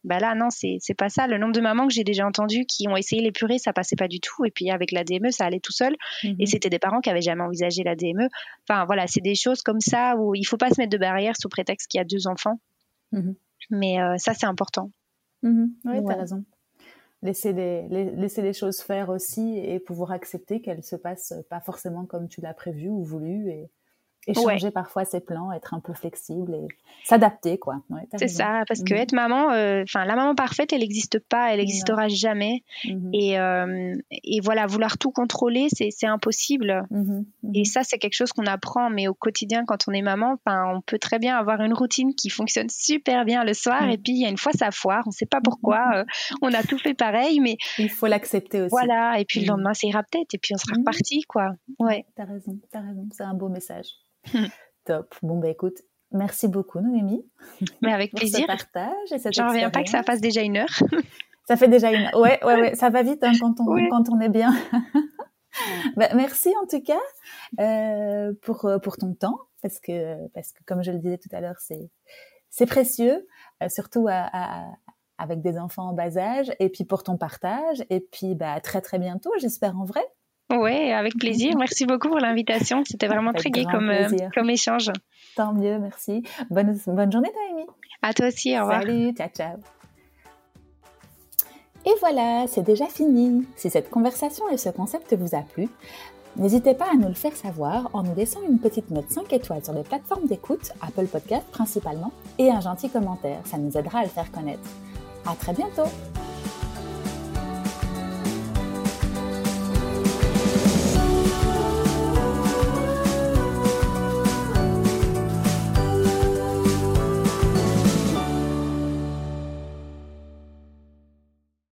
bah là non c'est c'est pas ça. Le nombre de mamans que j'ai déjà entendues qui ont essayé les purées ça passait pas du tout. Et puis avec la DME ça allait tout seul. Mhm. et c'était des parents qui avaient jamais envisagé la DME enfin voilà c'est des choses comme ça où il faut pas se mettre de barrière sous prétexte qu'il y a deux enfants. Mhm. mais euh, ça c'est important. Mhm. oui tu as raison. Laisser les, laisser les choses faire aussi et pouvoir accepter qu'elles se passent pas forcément comme tu l'as prévu ou voulu et et changer parfois ses plans, être un peu flexible et s'adapter quoi. c'est ça, parce que mhm. être maman, euh, enfin la maman parfaite, elle n'existe pas, elle n'existera jamais. Mhm. Et, euh, et voilà, vouloir tout contrôler, c'est impossible. Mhm. Et ça, c'est quelque chose qu'on apprend, mais au quotidien, quand on est maman, on peut très bien avoir une routine qui fonctionne super bien le soir, et puis il y a une fois ça foire, on ne sait pas pourquoi, euh, on a tout fait pareil, mais il faut l'accepter aussi. Voilà, et puis le lendemain, ça ira peut-être, et puis on sera reparti, quoi. Ouais. T'as raison, t'as raison, c'est un beau message. Top. Bon, bah écoute, merci beaucoup, Noémie. Mais avec plaisir. Pour ce partage et cette J'en reviens pas que ça fasse déjà une heure. ça fait déjà une heure. Ouais, ouais, ouais, ça va vite hein, quand, on, quand on est bien. bah, merci en tout cas euh, pour, euh, pour ton temps, parce que, parce que comme je le disais tout à l'heure, c'est, c'est précieux, euh, surtout à, à, avec des enfants en bas âge, et puis pour ton partage, et puis bah, très très bientôt, j'espère en vrai. Oui, avec plaisir. Merci beaucoup pour l'invitation. C'était vraiment très gai comme, euh, comme échange. Tant mieux, merci. Bonne, bonne journée, Noémie. À toi aussi, au revoir. Salut, ciao, ciao. Et voilà, c'est déjà fini. Si cette conversation et ce concept vous a plu, n'hésitez pas à nous le faire savoir en nous laissant une petite note 5 étoiles sur les plateformes d'écoute, Apple Podcast principalement, et un gentil commentaire. Ça nous aidera à le faire connaître. À très bientôt!